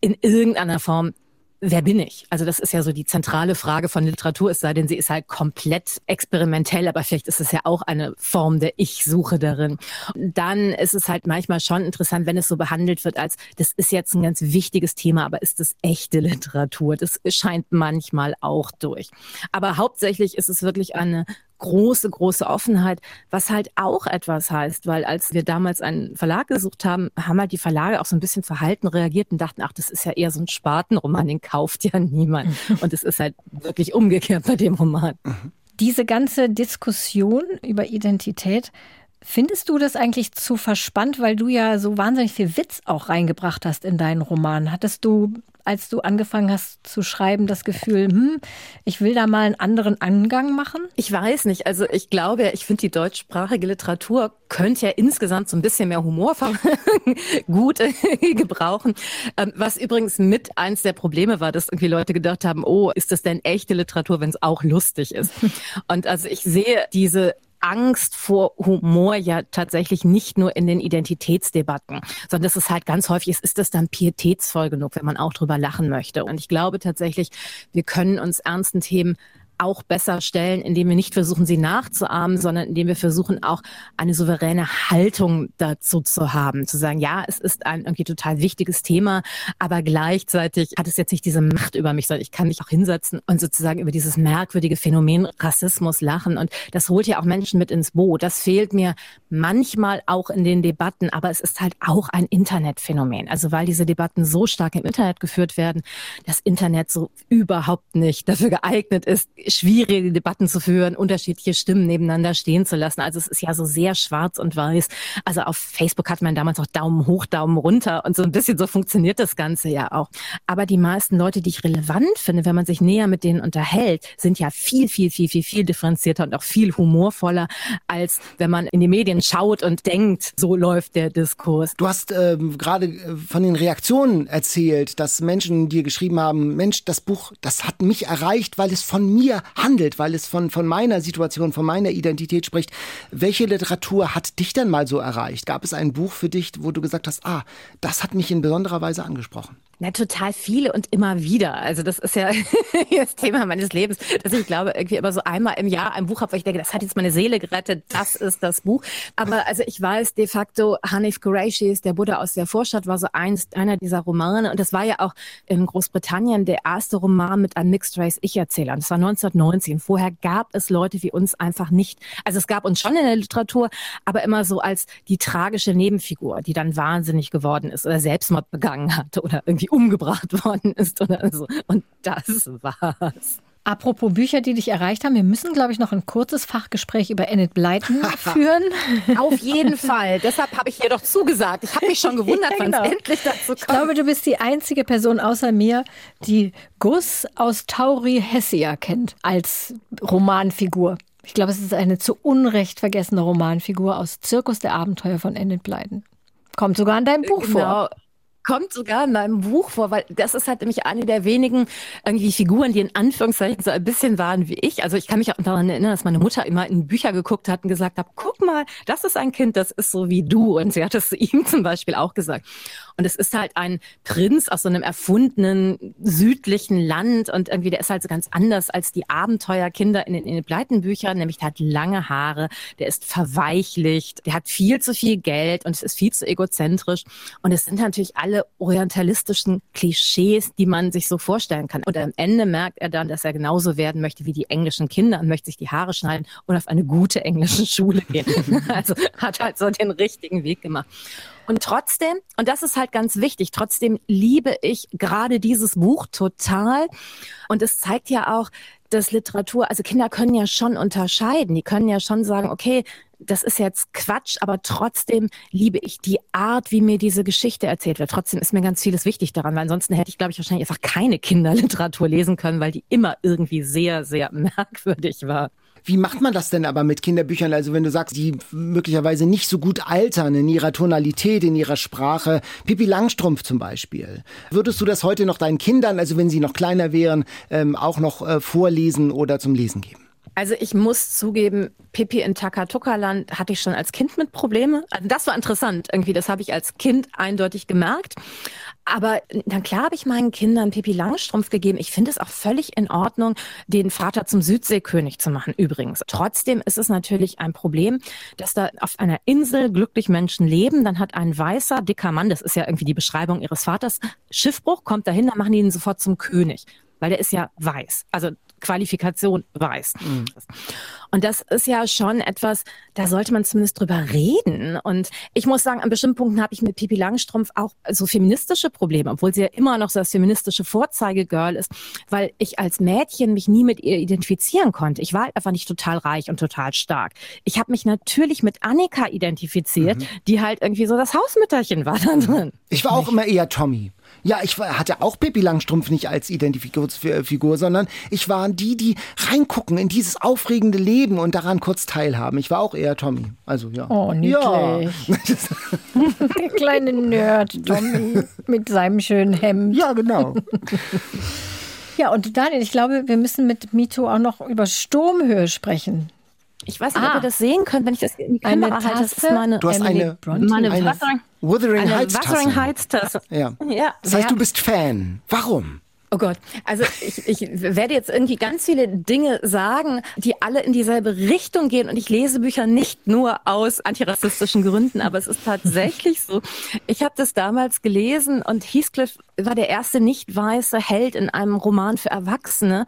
in irgendeiner Form wer bin ich? Also das ist ja so die zentrale Frage von Literatur, es sei denn, sie ist halt komplett experimentell, aber vielleicht ist es ja auch eine Form der Ich-Suche darin. Dann ist es halt manchmal schon interessant, wenn es so behandelt wird als, das ist jetzt ein ganz wichtiges Thema, aber ist das echte Literatur? Das scheint manchmal auch durch. Aber hauptsächlich ist es wirklich eine große, große Offenheit, was halt auch etwas heißt, weil als wir damals einen Verlag gesucht haben, haben halt die Verlage auch so ein bisschen verhalten reagiert und dachten, ach, das ist ja eher so ein Spatenroman, den kauft ja niemand. Und es ist halt wirklich umgekehrt bei dem Roman. Diese ganze Diskussion über Identität, Findest du das eigentlich zu verspannt, weil du ja so wahnsinnig viel Witz auch reingebracht hast in deinen Roman? Hattest du als du angefangen hast zu schreiben, das Gefühl, hm, ich will da mal einen anderen Angang machen? Ich weiß nicht. Also ich glaube, ich finde die deutschsprachige Literatur könnte ja insgesamt so ein bisschen mehr Humor gut gebrauchen. Ähm, was übrigens mit eins der Probleme war, dass irgendwie Leute gedacht haben, oh, ist das denn echte Literatur, wenn es auch lustig ist? Und also ich sehe diese Angst vor Humor ja tatsächlich nicht nur in den Identitätsdebatten, sondern das ist halt ganz häufig, ist, ist das dann pietätsvoll genug, wenn man auch drüber lachen möchte. Und ich glaube tatsächlich, wir können uns ernsten Themen auch besser stellen, indem wir nicht versuchen, sie nachzuahmen, sondern indem wir versuchen, auch eine souveräne Haltung dazu zu haben. Zu sagen, ja, es ist ein irgendwie total wichtiges Thema, aber gleichzeitig hat es jetzt nicht diese Macht über mich, sondern ich kann mich auch hinsetzen und sozusagen über dieses merkwürdige Phänomen Rassismus lachen. Und das holt ja auch Menschen mit ins Boot. Das fehlt mir manchmal auch in den Debatten, aber es ist halt auch ein Internetphänomen. Also weil diese Debatten so stark im Internet geführt werden, das Internet so überhaupt nicht dafür geeignet ist, schwierige Debatten zu führen, unterschiedliche Stimmen nebeneinander stehen zu lassen. Also es ist ja so sehr schwarz und weiß. Also auf Facebook hat man damals noch Daumen hoch, Daumen runter und so ein bisschen so funktioniert das Ganze ja auch. Aber die meisten Leute, die ich relevant finde, wenn man sich näher mit denen unterhält, sind ja viel, viel, viel, viel, viel differenzierter und auch viel humorvoller, als wenn man in die Medien schaut und denkt, so läuft der Diskurs. Du hast ähm, gerade äh, von den Reaktionen erzählt, dass Menschen dir geschrieben haben, Mensch, das Buch, das hat mich erreicht, weil es von mir handelt, weil es von, von meiner Situation, von meiner Identität spricht. Welche Literatur hat dich denn mal so erreicht? Gab es ein Buch für dich, wo du gesagt hast, ah, das hat mich in besonderer Weise angesprochen? Na, total viele und immer wieder. Also das ist ja das Thema meines Lebens, dass ich glaube, irgendwie immer so einmal im Jahr ein Buch habe, wo ich denke, das hat jetzt meine Seele gerettet, das ist das Buch. Aber also ich weiß de facto, Hanif Qureishis, der Buddha aus der Vorstadt, war so eins, einer dieser Romane. Und das war ja auch in Großbritannien der erste Roman mit einem Mixed Race Ich-Erzähler. Und das war 1919. Vorher gab es Leute wie uns einfach nicht. Also es gab uns schon in der Literatur, aber immer so als die tragische Nebenfigur, die dann wahnsinnig geworden ist oder Selbstmord begangen hat oder irgendwie umgebracht worden ist oder so. Und das war's. Apropos Bücher, die dich erreicht haben, wir müssen, glaube ich, noch ein kurzes Fachgespräch über Enid Blyton führen. Auf jeden Fall. Deshalb habe ich hier doch zugesagt. Ich habe mich schon gewundert, ja, genau. wann es endlich dazu kommt. Ich glaube, du bist die einzige Person außer mir, die Gus aus Tauri Hessia kennt als Romanfigur. Ich glaube, es ist eine zu Unrecht vergessene Romanfigur aus Zirkus der Abenteuer von Enid Blyton. Kommt sogar in deinem Buch genau. vor kommt sogar in meinem Buch vor, weil das ist halt nämlich eine der wenigen irgendwie Figuren, die in Anführungszeichen so ein bisschen waren wie ich. Also ich kann mich auch daran erinnern, dass meine Mutter immer in Bücher geguckt hat und gesagt hat, guck mal, das ist ein Kind, das ist so wie du. Und sie hat es ihm zum Beispiel auch gesagt. Und es ist halt ein Prinz aus so einem erfundenen südlichen Land und irgendwie der ist halt so ganz anders als die Abenteuerkinder in den, in den Pleitenbüchern, nämlich der hat lange Haare, der ist verweichlicht, der hat viel zu viel Geld und es ist viel zu egozentrisch. Und es sind natürlich alle orientalistischen Klischees, die man sich so vorstellen kann. Und am Ende merkt er dann, dass er genauso werden möchte wie die englischen Kinder und möchte sich die Haare schneiden und auf eine gute englische Schule gehen. also hat halt so den richtigen Weg gemacht. Und trotzdem, und das ist halt ganz wichtig, trotzdem liebe ich gerade dieses Buch total. Und es zeigt ja auch, dass Literatur, also Kinder können ja schon unterscheiden. Die können ja schon sagen, okay, das ist jetzt Quatsch, aber trotzdem liebe ich die Art, wie mir diese Geschichte erzählt wird. Trotzdem ist mir ganz vieles wichtig daran, weil ansonsten hätte ich, glaube ich, wahrscheinlich einfach keine Kinderliteratur lesen können, weil die immer irgendwie sehr, sehr merkwürdig war. Wie macht man das denn aber mit Kinderbüchern? Also wenn du sagst, die möglicherweise nicht so gut altern in ihrer Tonalität, in ihrer Sprache. Pippi Langstrumpf zum Beispiel. Würdest du das heute noch deinen Kindern, also wenn sie noch kleiner wären, ähm, auch noch äh, vorlesen oder zum Lesen geben? Also ich muss zugeben, Pippi in Takatuka-Land hatte ich schon als Kind mit Probleme. Also das war interessant irgendwie. Das habe ich als Kind eindeutig gemerkt. Aber dann klar habe ich meinen Kindern Pippi Langstrumpf gegeben. Ich finde es auch völlig in Ordnung, den Vater zum Südseekönig zu machen übrigens. Trotzdem ist es natürlich ein Problem, dass da auf einer Insel glücklich Menschen leben. Dann hat ein weißer, dicker Mann, das ist ja irgendwie die Beschreibung ihres Vaters, Schiffbruch, kommt dahin, dann machen die ihn sofort zum König weil der ist ja weiß. Also Qualifikation weiß. Mhm. Und das ist ja schon etwas, da sollte man zumindest drüber reden. Und ich muss sagen, an bestimmten Punkten habe ich mit Pipi Langstrumpf auch so feministische Probleme, obwohl sie ja immer noch so das feministische Vorzeigegirl ist, weil ich als Mädchen mich nie mit ihr identifizieren konnte. Ich war halt einfach nicht total reich und total stark. Ich habe mich natürlich mit Annika identifiziert, mhm. die halt irgendwie so das Hausmütterchen war da drin. Ich war auch immer eher Tommy. Ja, ich hatte auch Pippi Langstrumpf nicht als Identifikationsfigur, sondern ich war die, die reingucken in dieses aufregende Leben und daran kurz teilhaben. Ich war auch eher Tommy. Also ja. Oh, niedlich. Ja. Der kleine Nerd Tommy mit seinem schönen Hemd. Ja, genau. Ja, und Daniel, ich glaube, wir müssen mit Mito auch noch über Sturmhöhe sprechen. Ich weiß nicht, ah. ob ihr das sehen könnt, wenn ich das in die Kamera eine halte. Das ist meine, du hast Emily eine, meine eine Wuthering eine. Wuthering Heights Tasse. Ja. ja. Das heißt, du bist Fan. Warum? Oh Gott, also ich, ich werde jetzt irgendwie ganz viele Dinge sagen, die alle in dieselbe Richtung gehen. Und ich lese Bücher nicht nur aus antirassistischen Gründen, aber es ist tatsächlich so. Ich habe das damals gelesen und Heathcliff war der erste nicht weiße Held in einem Roman für Erwachsene.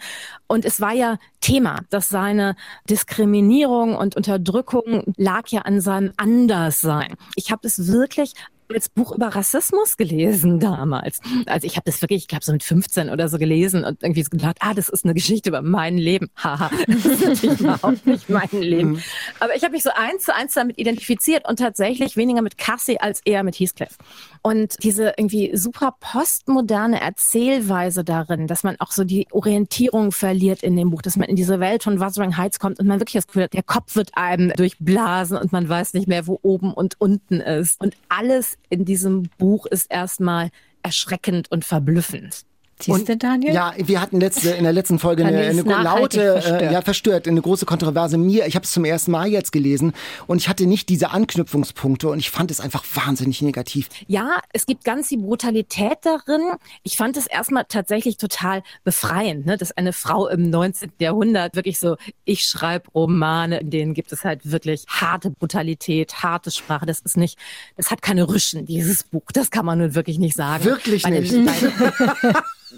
Und es war ja Thema, dass seine Diskriminierung und Unterdrückung lag ja an seinem Anderssein. Ich habe es wirklich als Buch über Rassismus gelesen damals. Also ich habe das wirklich, ich glaube so mit 15 oder so gelesen und irgendwie so gedacht, ah, das ist eine Geschichte über mein Leben. Haha, das ist natürlich überhaupt nicht mein Leben. Mhm. Aber ich habe mich so eins zu eins damit identifiziert und tatsächlich weniger mit Cassie als eher mit Heathcliff. Und diese irgendwie super postmoderne Erzählweise darin, dass man auch so die Orientierung verliert in dem Buch, dass man in diese Welt von Wuthering Heights kommt und man wirklich das Gefühl hat, der Kopf wird einem durchblasen und man weiß nicht mehr, wo oben und unten ist. Und alles in diesem Buch ist erstmal erschreckend und verblüffend. Siehst du, Daniel? Ja, wir hatten letzte, in der letzten Folge eine, eine laute, verstört. Äh, ja, verstört, eine große Kontroverse. Mir, ich habe es zum ersten Mal jetzt gelesen und ich hatte nicht diese Anknüpfungspunkte und ich fand es einfach wahnsinnig negativ. Ja, es gibt ganz die Brutalität darin. Ich fand es erstmal tatsächlich total befreiend, ne? dass eine Frau im 19. Jahrhundert wirklich so, ich schreibe Romane, in denen gibt es halt wirklich harte Brutalität, harte Sprache. Das ist nicht, das hat keine Rüschen, dieses Buch. Das kann man nun wirklich nicht sagen. Wirklich nicht.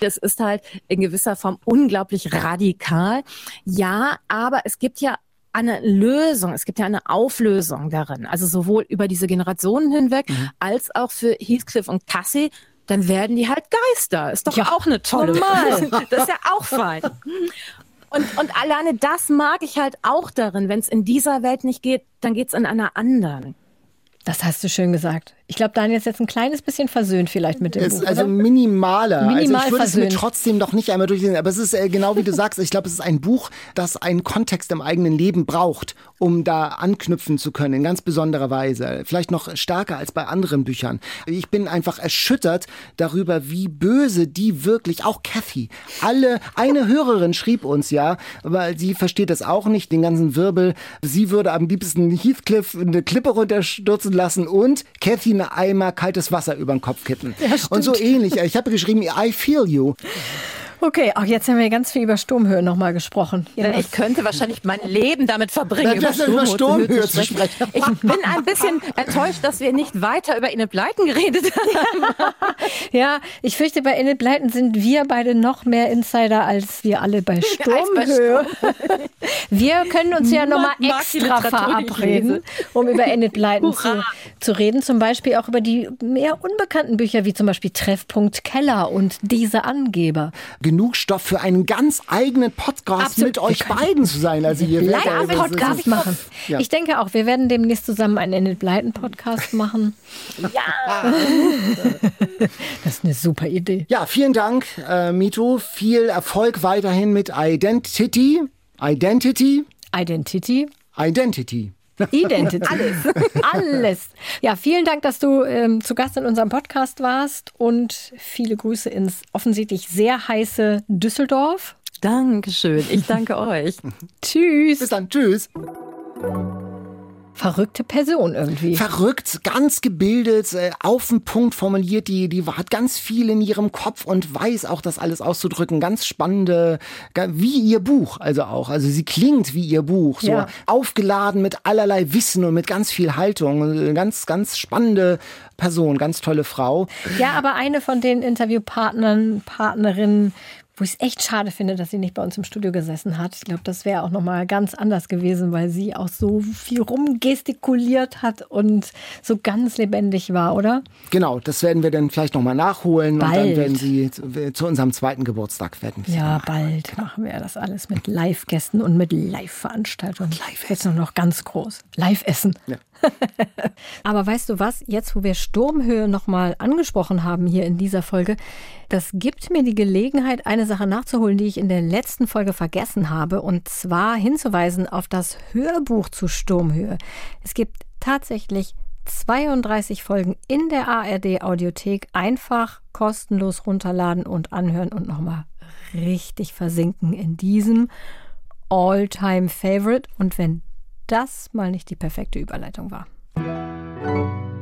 Das ist halt in gewisser Form unglaublich radikal. Ja, aber es gibt ja eine Lösung, es gibt ja eine Auflösung darin. Also sowohl über diese Generationen hinweg, mhm. als auch für Heathcliff und Cassie dann werden die halt Geister. Ist doch ja, auch eine tolle Wahl. Das ist ja auch fein. Und, und alleine das mag ich halt auch darin. Wenn es in dieser Welt nicht geht, dann geht es in einer anderen. Das hast du schön gesagt. Ich glaube, Daniel ist jetzt ein kleines bisschen versöhnt vielleicht mit dem es, Buch. Also oder? minimaler. Minimal also ich würde es mir trotzdem noch nicht einmal durchlesen. Aber es ist äh, genau wie du sagst. Ich glaube, es ist ein Buch, das einen Kontext im eigenen Leben braucht, um da anknüpfen zu können in ganz besonderer Weise. Vielleicht noch stärker als bei anderen Büchern. Ich bin einfach erschüttert darüber, wie böse die wirklich, auch Kathy, alle, eine Hörerin schrieb uns ja, aber sie versteht das auch nicht, den ganzen Wirbel. Sie würde am liebsten Heathcliff eine Klippe runterstürzen lassen und Kathy eine Eimer kaltes Wasser über den Kopf kippen. und so ähnlich. Ich habe geschrieben, I feel you. Okay, auch jetzt haben wir ganz viel über Sturmhöhe nochmal gesprochen. Ja, ich könnte wahrscheinlich mein Leben damit verbringen, über Sturmhöhe, Sturmhöhe zu sprechen. Ich bin ein bisschen enttäuscht, dass wir nicht weiter über Enid Blyton geredet haben. ja, ich fürchte, bei Enid Blyton sind wir beide noch mehr Insider als wir alle bei Sturmhöhe. wir können uns ja nochmal extra verabreden, um über Enid Blyton zu, zu reden. Zum Beispiel auch über die mehr unbekannten Bücher, wie zum Beispiel Treffpunkt Keller und diese Angeber genug Stoff für einen ganz eigenen Podcast Absolut. mit euch beiden zu sein. Also ihr werdet Live also- Podcast machen. Ja. Ich denke auch, wir werden demnächst zusammen einen Enid Blyton Podcast machen. Ja. Das ist eine super Idee. Ja, vielen Dank, äh, Mito. Viel Erfolg weiterhin mit Identity. Identity. Identity. Identity. Identity. Alles. Alles. Ja, vielen Dank, dass du ähm, zu Gast in unserem Podcast warst und viele Grüße ins offensichtlich sehr heiße Düsseldorf. Dankeschön. Ich danke euch. Tschüss. Bis dann. Tschüss. Verrückte Person irgendwie. Verrückt, ganz gebildet, äh, auf den Punkt formuliert, die, die hat ganz viel in ihrem Kopf und weiß auch, das alles auszudrücken. Ganz spannende, wie ihr Buch, also auch. Also sie klingt wie ihr Buch, so Ja. aufgeladen mit allerlei Wissen und mit ganz viel Haltung. Eine Ganz, ganz spannende Person, ganz tolle Frau. Ja, aber eine von den Interviewpartnern, Partnerinnen, wo ich es echt schade finde, dass sie nicht bei uns im Studio gesessen hat. Ich glaube, das wäre auch nochmal ganz anders gewesen, weil sie auch so viel rumgestikuliert hat und so ganz lebendig war, oder? Genau, das werden wir dann vielleicht nochmal nachholen und dann Bald. werden sie zu, zu unserem zweiten Geburtstag werden. Ja, bald machen wir das alles mit Live-Gästen und mit Live-Veranstaltungen. Live-Essen. Noch ganz groß. Live-Essen. Ja. Aber weißt du was? Jetzt, wo wir Sturmhöhe nochmal angesprochen haben hier in dieser Folge, das gibt mir die Gelegenheit, eine Sache nachzuholen, die ich in der letzten Folge vergessen habe, und zwar hinzuweisen auf das Hörbuch zu Sturmhöhe. Es gibt tatsächlich 32 Folgen in der ARD Audiothek einfach kostenlos runterladen und anhören und nochmal richtig versinken in diesem All-Time Favorite. Und wenn das mal nicht die perfekte Überleitung war.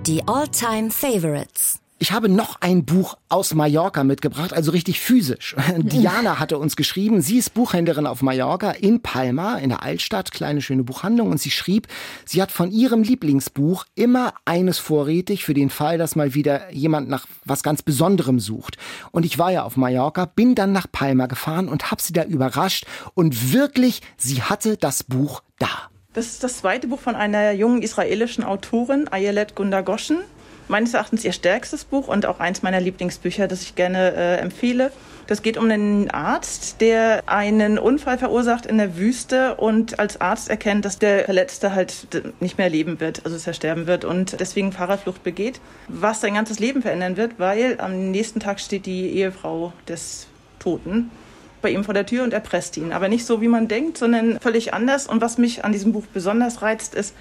Die All-Time Favorites. Ich habe noch ein Buch aus Mallorca mitgebracht, also richtig physisch. Diana hatte uns geschrieben, sie ist Buchhändlerin auf Mallorca in Palma, in der Altstadt, kleine schöne Buchhandlung. Und sie schrieb, sie hat von ihrem Lieblingsbuch immer eines vorrätig für den Fall, dass mal wieder jemand nach was ganz Besonderem sucht. Und ich war ja auf Mallorca, bin dann nach Palma gefahren und habe sie da überrascht. Und wirklich, sie hatte das Buch da. Das ist das zweite Buch von einer jungen israelischen Autorin, Ayelet Gundagoschen. Meines Erachtens ihr stärkstes Buch und auch eins meiner Lieblingsbücher, das ich gerne äh, empfehle. Das geht um einen Arzt, der einen Unfall verursacht in der Wüste und als Arzt erkennt, dass der Verletzte halt nicht mehr leben wird, also dass er sterben wird und deswegen Fahrerflucht begeht, was sein ganzes Leben verändern wird, weil am nächsten Tag steht die Ehefrau des Toten bei ihm vor der Tür und erpresst ihn. Aber nicht so, wie man denkt, sondern völlig anders. Und was mich an diesem Buch besonders reizt, ist,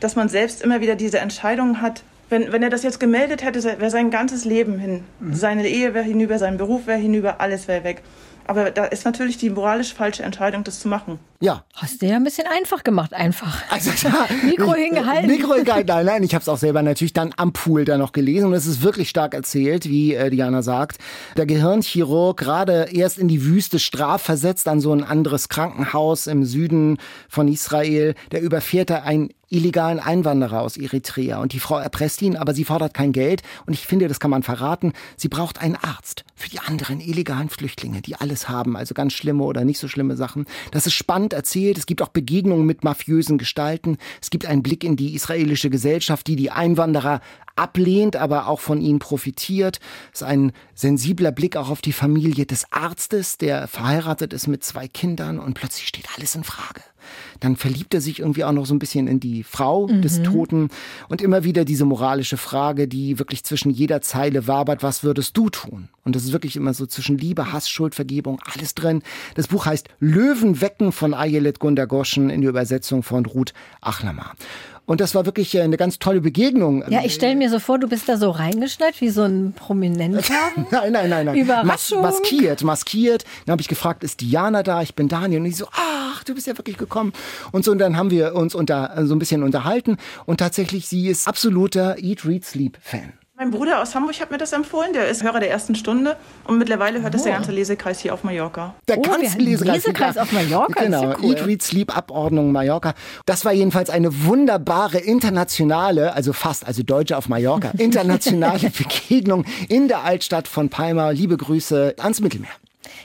dass man selbst immer wieder diese Entscheidung hat, wenn, wenn er das jetzt gemeldet hätte, wäre sein ganzes Leben hin. Seine Ehe wäre hinüber, sein Beruf wäre hinüber, alles wäre weg. Aber da ist natürlich die moralisch falsche Entscheidung, das zu machen. Ja, Hast du ja ein bisschen einfach gemacht, einfach. Also da, Mikro hingehalten. Mikro hingehalten. Nein, nein, ich habe es auch selber natürlich dann am Pool da noch gelesen und es ist wirklich stark erzählt, wie äh, Diana sagt. Der Gehirnchirurg gerade erst in die Wüste strafversetzt an so ein anderes Krankenhaus im Süden von Israel, der überfährt da einen illegalen Einwanderer aus Eritrea. Und die Frau erpresst ihn, aber sie fordert kein Geld. Und ich finde, das kann man verraten, sie braucht einen Arzt für die anderen illegalen Flüchtlinge, die alles haben, also ganz schlimme oder nicht so schlimme Sachen. Das ist spannend erzählt, es gibt auch Begegnungen mit mafiösen Gestalten, es gibt einen Blick in die israelische Gesellschaft, die die Einwanderer ablehnt, aber auch von ihnen profitiert. Es ist ein sensibler Blick auch auf die Familie des Arztes, der verheiratet ist mit zwei Kindern. Und plötzlich steht alles in Frage. Dann verliebt er sich irgendwie auch noch so ein bisschen in die Frau mhm. des Toten und immer wieder diese moralische Frage, die wirklich zwischen jeder Zeile wabert, was würdest du tun? Und das ist wirklich immer so zwischen Liebe, Hass, Schuld, Vergebung, alles drin. Das Buch heißt Löwen wecken von Ayelet Gundagoschen in der Übersetzung von Ruth Achlama. Und das war wirklich äh, eine ganz tolle Begegnung. Ja, ich stelle mir so vor, du bist da so reingeschneit wie so ein Prominenter. nein, nein, nein, nein. Überraschung. Mas maskiert, maskiert. Dann habe ich gefragt, ist Diana da? Ich bin Daniel. Und ich so, ach, du bist ja wirklich gekommen. Und so, und dann haben wir uns unter, so ein bisschen unterhalten. Und tatsächlich, sie ist absoluter Eat, Read, Sleep Fan. Mein Bruder aus Hamburg hat mir das empfohlen. Der ist Hörer der ersten Stunde und mittlerweile hört das der ganze Lesekreis hier auf Mallorca. Der Oh, ganze Lesekreis, Lesekreis auf Mallorca, Genau, ist ja cool. Eat, Read, Sleep Abordnung Mallorca. Das war jedenfalls eine wunderbare internationale, also fast, also Deutsche auf Mallorca, internationale Begegnung in der Altstadt von Palma. Liebe Grüße ans Mittelmeer.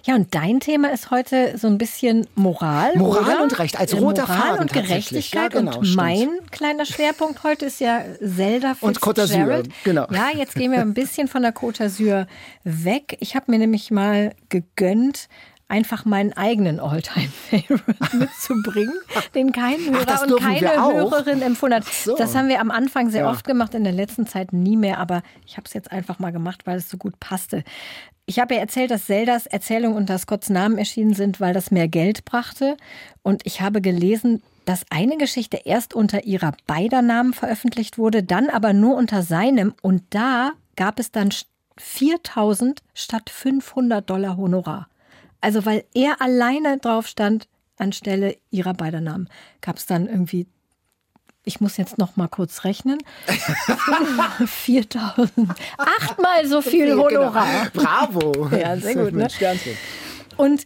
Ja, und dein Thema ist heute so ein bisschen Moral. Moral oder? und Recht, als Äh, roter Moral Faden und tatsächlich. Gerechtigkeit. Ja, genau, und stimmt. mein kleiner Schwerpunkt heute ist ja Zelda Und Côte d'Azur, Fitzgerald. genau. Ja, jetzt gehen wir ein bisschen von der Côte d'Azur weg. Ich habe mir nämlich mal gegönnt, einfach meinen eigenen Alltime-Favorite mitzubringen, den kein Hörer das und keine? Hörerin empfunden hat. so. Das haben wir am Anfang sehr Ja. oft gemacht, in der letzten Zeit nie mehr, aber ich habe es jetzt einfach mal gemacht, weil es so gut passte. Ich habe ja erzählt, dass Zeldas Erzählung unter Scotts Namen erschienen sind, weil das mehr Geld brachte. Und ich habe gelesen, dass eine Geschichte erst unter ihrer beider Namen veröffentlicht wurde, dann aber nur unter seinem. Und da gab es dann 4000 statt 500 Dollar Honorar. Also weil er alleine drauf stand, anstelle ihrer beider Namen, gab es dann irgendwie ich muss jetzt noch mal kurz rechnen. 4000. Achtmal so viel Honorar. Genau. Bravo. Ja, sehr gut, ne? Und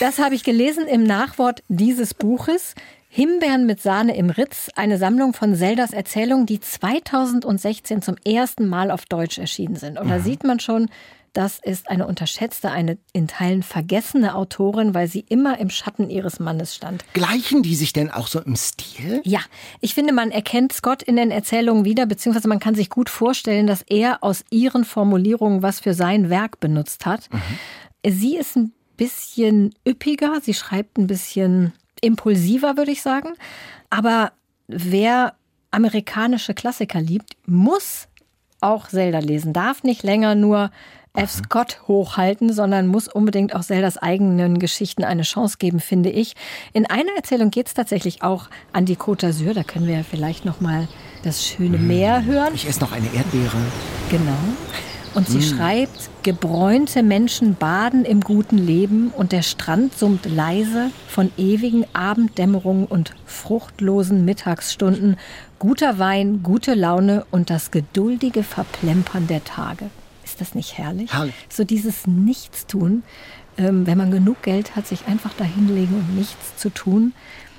das habe ich gelesen im Nachwort dieses Buches. Himbeeren mit Sahne im Ritz, eine Sammlung von Zeldas Erzählungen, die 2016 zum ersten Mal auf Deutsch erschienen sind. Und da sieht man schon, das ist eine unterschätzte, eine in Teilen vergessene Autorin, weil sie immer im Schatten ihres Mannes stand. Gleichen die sich denn auch so im Stil? Ja, ich finde, man erkennt Scott in den Erzählungen wieder, beziehungsweise man kann sich gut vorstellen, dass er aus ihren Formulierungen was für sein Werk benutzt hat. Sie ist ein bisschen üppiger, sie schreibt ein bisschen impulsiver, würde ich sagen. Aber wer amerikanische Klassiker liebt, muss auch Zelda lesen, darf nicht länger nur F. Scott hochhalten, sondern muss unbedingt auch Zeldas eigenen Geschichten eine Chance geben, finde ich. In einer Erzählung geht es tatsächlich auch an die Côte d'Azur. Da können wir ja vielleicht noch mal das schöne Meer hören. Ich esse noch eine Erdbeere. Genau. Und sie schreibt, gebräunte Menschen baden im guten Leben und der Strand summt leise von ewigen Abenddämmerungen und fruchtlosen Mittagsstunden, guter Wein, gute Laune und das geduldige Verplempern der Tage. Ist das nicht herrlich? Herrlich. So dieses Nichtstun, ähm, wenn man genug Geld hat, sich einfach dahinlegen und nichts zu tun.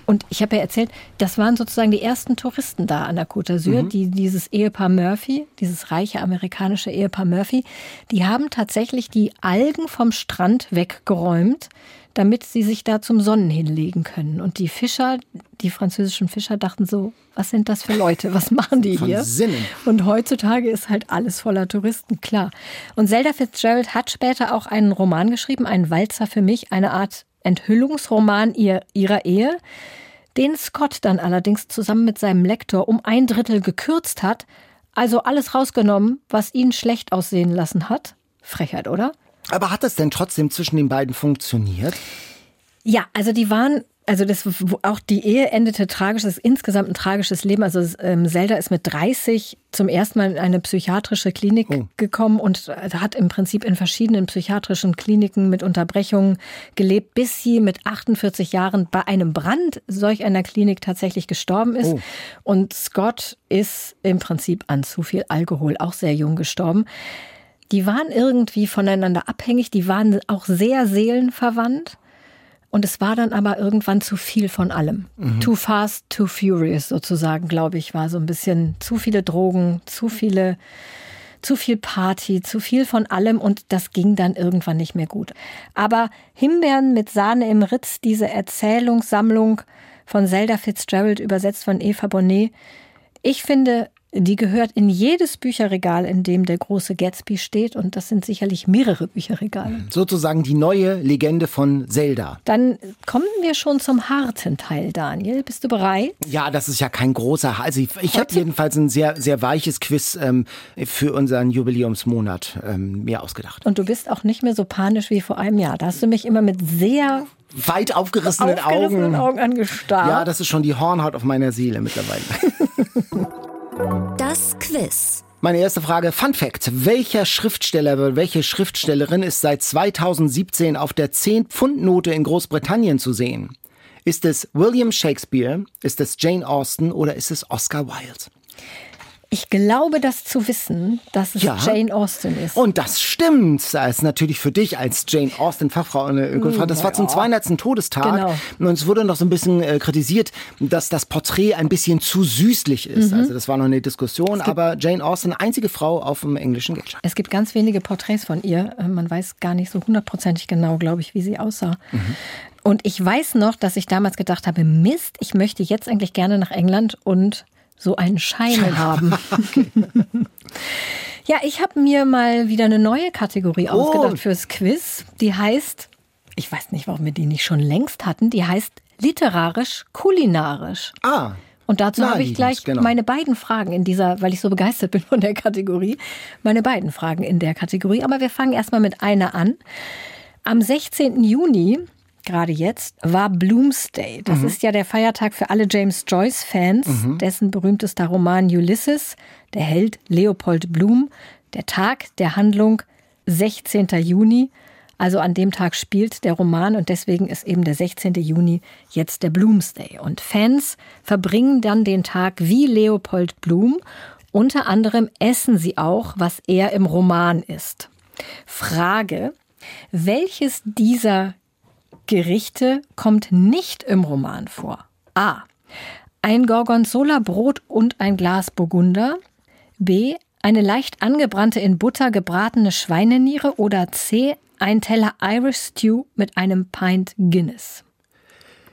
Und ich habe ja erzählt, das waren sozusagen die ersten Touristen da an der Côte d'Azur, die dieses Ehepaar Murphy, dieses reiche amerikanische Ehepaar Murphy, die haben tatsächlich die Algen vom Strand weggeräumt, damit sie sich da zum Sonnen hinlegen können. Und die Fischer, die französischen Fischer dachten so, was sind das für Leute? Was machen die Von hier? Sinnen. Und heutzutage ist halt alles voller Touristen, klar. Und Zelda Fitzgerald hat später auch einen Roman geschrieben, einen Walzer für mich, eine Art Enthüllungsroman ihr, ihrer Ehe, den Scott dann allerdings zusammen mit seinem Lektor um ein Drittel gekürzt hat, also alles rausgenommen, was ihn schlecht aussehen lassen hat. Frechheit, oder? Aber hat das denn trotzdem zwischen den beiden funktioniert? Ja, also die waren, also das auch die Ehe endete tragisch, das ist insgesamt ein tragisches Leben. Also ähm, Zelda ist mit 30 zum ersten Mal in eine psychiatrische Klinik Oh. gekommen und hat im Prinzip in verschiedenen psychiatrischen Kliniken mit Unterbrechungen gelebt, bis sie mit 48 Jahren bei einem Brand solch einer Klinik tatsächlich gestorben ist. Oh. Und Scott ist im Prinzip an zu viel Alkohol auch sehr jung gestorben. Die waren irgendwie voneinander abhängig, die waren auch sehr seelenverwandt. Und es war dann aber irgendwann zu viel von allem. Too fast, too furious sozusagen, glaube ich, war so ein bisschen zu viele Drogen, zu viele, zu viel Party, zu viel von allem und das ging dann irgendwann nicht mehr gut. Aber Himbeeren mit Sahne im Ritz, diese Erzählungssammlung von Zelda Fitzgerald, übersetzt von Eva Bonnet, ich finde, Die gehört in jedes Bücherregal, in dem der große Gatsby steht. Und das sind sicherlich mehrere Bücherregale. Sozusagen die neue Legende von Zelda. Dann kommen wir schon zum harten Teil, Daniel. Bist du bereit? Ja, das ist ja kein großer. Also ich, ich habe jedenfalls ein sehr, sehr weiches Quiz ähm, für unseren Jubiläumsmonat ähm, mir ausgedacht. Und du bist auch nicht mehr so panisch wie vor einem Jahr. Da hast du mich immer mit sehr weit aufgerissenen, aufgerissenen Augen. Augen angestarrt. Ja, das ist schon die Hornhaut auf meiner Seele mittlerweile. Das Quiz. Meine erste Frage, Fun Fact. Welcher Schriftsteller, welche Schriftstellerin ist seit 2017 auf der 10-Pfund-Note in Großbritannien zu sehen? Ist es William Shakespeare, ist es Jane Austen oder ist es Oscar Wilde? Ich glaube, das zu wissen, dass es Ja. Jane Austen ist. Und das stimmt. Das ist natürlich für dich als Jane Austen Fachfrau eine gute Frage. Das war zum 200. Todestag. Genau. Und es wurde noch so ein bisschen äh, kritisiert, dass das Porträt ein bisschen zu süßlich ist. Mhm. Also das war noch eine Diskussion. Aber Jane Austen, einzige Frau auf dem englischen Geldschein. Es gibt ganz wenige Porträts von ihr. Äh, Man weiß gar nicht so hundertprozentig genau, glaube ich, wie sie aussah. Und ich weiß noch, dass ich damals gedacht habe, Mist, ich möchte jetzt eigentlich gerne nach England und so einen Schein haben. ja, ich habe mir mal wieder eine neue Kategorie Oh. ausgedacht fürs Quiz. Die heißt, ich weiß nicht, warum wir die nicht schon längst hatten, die heißt literarisch kulinarisch. Ah, Und dazu habe ich gleich genau. meine beiden Fragen in dieser, weil ich so begeistert bin von der Kategorie, meine beiden Fragen in der Kategorie. Aber wir fangen erstmal mit einer an. Am 16. Juni, gerade jetzt, war Bloomsday. Das Mhm. ist ja der Feiertag für alle James Joyce-Fans, dessen berühmtester Roman Ulysses, der Held Leopold Bloom, der Tag der Handlung 16. Juni. Also an dem Tag spielt der Roman und deswegen ist eben der 16. Juni jetzt der Bloomsday. Und Fans verbringen dann den Tag wie Leopold Bloom. Unter anderem essen sie auch, was er im Roman ist. Frage, welches dieser Gerichte kommt nicht im Roman vor? A. Ein Gorgonzola-Brot und ein Glas Burgunder. B. Eine leicht angebrannte in Butter gebratene Schweineniere. Oder C. Ein Teller Irish Stew mit einem Pint Guinness.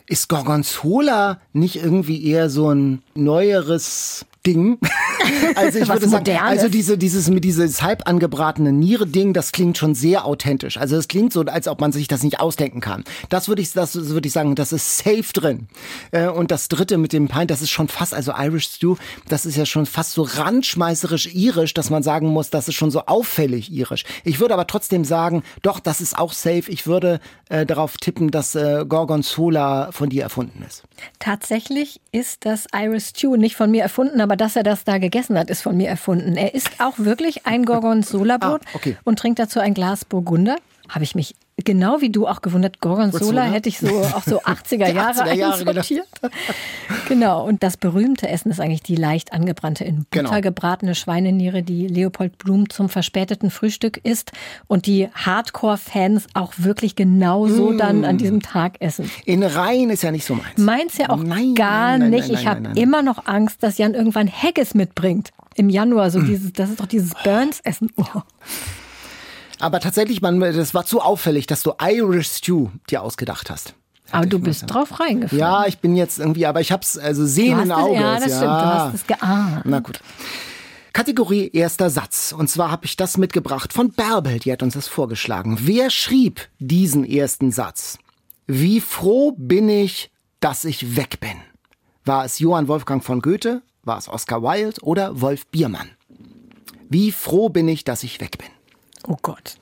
ist Gorgonzola nicht irgendwie eher so ein neueres Ding? Also ich würde sagen, Modernes. also diese, dieses mit dieses halb angebratene Niere-Ding, das klingt schon sehr authentisch. Also es klingt so, als ob man sich das nicht ausdenken kann. Das würde ich, das würde ich sagen, das ist safe drin. Äh, Und das dritte mit dem Pint, das ist schon fast, also Irish Stew, das ist ja schon fast so randschmeißerisch irisch, dass man sagen muss, das ist schon so auffällig irisch. Ich würde aber trotzdem sagen, doch, das ist auch safe. Ich würde äh, darauf tippen, dass äh, Gorgonzola von dir erfunden ist. Tatsächlich ist das Irish Stew nicht von mir erfunden, aber dass er das da gegessen hat, ist von mir erfunden. Er isst auch wirklich ein Gorgonzola-Brot Ah, okay. und trinkt dazu ein Glas Burgunder. Habe ich mich genau wie du auch gewundert. Gorgonzola hätte ich so auch so 80er Die Jahre 80er Jahre, genau. einsortiert. Genau. Und das berühmte Essen ist eigentlich die leicht angebrannte in Butter Genau. gebratene Schweineniere, die Leopold Blum zum verspäteten Frühstück isst und die Hardcore-Fans auch wirklich genauso dann Mm. an diesem Tag essen. In Rhein ist ja nicht so meins. Meins ja auch Nein, gar nein, nein, nicht. ich habe immer noch Angst, dass Jan irgendwann Haggis mitbringt. Im Januar, so dieses, das ist doch dieses Burns-Essen. Oh. Aber tatsächlich, man, das war zu auffällig, dass du Irish Stew dir ausgedacht hast. Aber du bist mal drauf reingefallen. Ja, ich bin jetzt irgendwie, aber ich hab's also sehen im Auge. ja, das stimmt. Du hast es geahnt. Na gut. Kategorie erster Satz. Und zwar habe ich das mitgebracht von Bärbel, die hat uns das vorgeschlagen. Wer schrieb diesen ersten Satz? Wie froh bin ich, dass ich weg bin? War es Johann Wolfgang von Goethe? War es Oscar Wilde oder Wolf Biermann? Wie froh bin ich, dass ich weg bin? Oh Gott.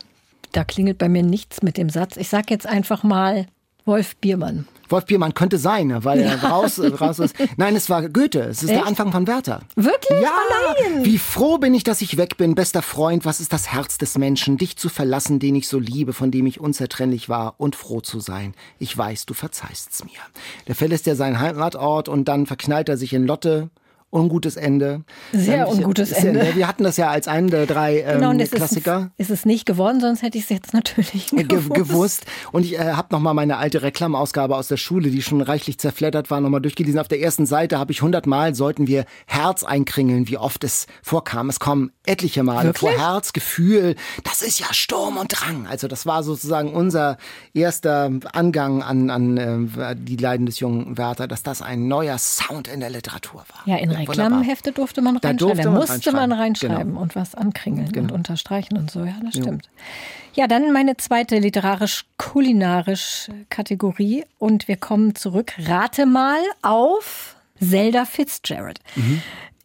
Da klingelt bei mir nichts mit dem Satz. Ich sag jetzt einfach mal Wolf Biermann. Wolf Biermann könnte sein, weil er raus, raus ist. Nein, es war Goethe. Es ist der Echt? Anfang von Werther. Wirklich? Ja, Oh nein! wie froh bin ich, dass ich weg bin, bester Freund. Was ist das Herz des Menschen, dich zu verlassen, den ich so liebe, von dem ich unzertrennlich war und froh zu sein. Ich weiß, du verzeihst's mir. Der verlässt ja seinen Heimatort und dann verknallt er sich in Lotte. Ungutes Ende. Sehr Ähm, ungutes ja- Ende. Wir hatten das ja als einen der drei ähm, Genau, und es Klassiker. ist, ist es nicht geworden, sonst hätte ich es jetzt natürlich Ge gewusst. gewusst. Und ich äh, habe nochmal meine alte Reklamausgabe aus der Schule, die schon reichlich zerfleddert war, nochmal durchgelesen. Auf der ersten Seite habe ich hundertmal, sollten wir Herz einkringeln, wie oft es vorkam. Es kommen etliche Male Wirklich? vor Herz, Gefühl. Das ist ja Sturm und Drang. Also das war sozusagen unser erster Angang an, an äh, die Leiden des jungen Werther, dass das ein neuer Sound in der Literatur war. Ja, in Reklamhefte durfte man Da reinschreiben. Da musste man reinschreiben. reinschreiben Genau. und was ankringeln und Genau. unterstreichen und so. Ja, das stimmt. Ja, dann meine zweite literarisch-kulinarisch Kategorie und wir kommen zurück. Rate mal auf Zelda Fitzgerald.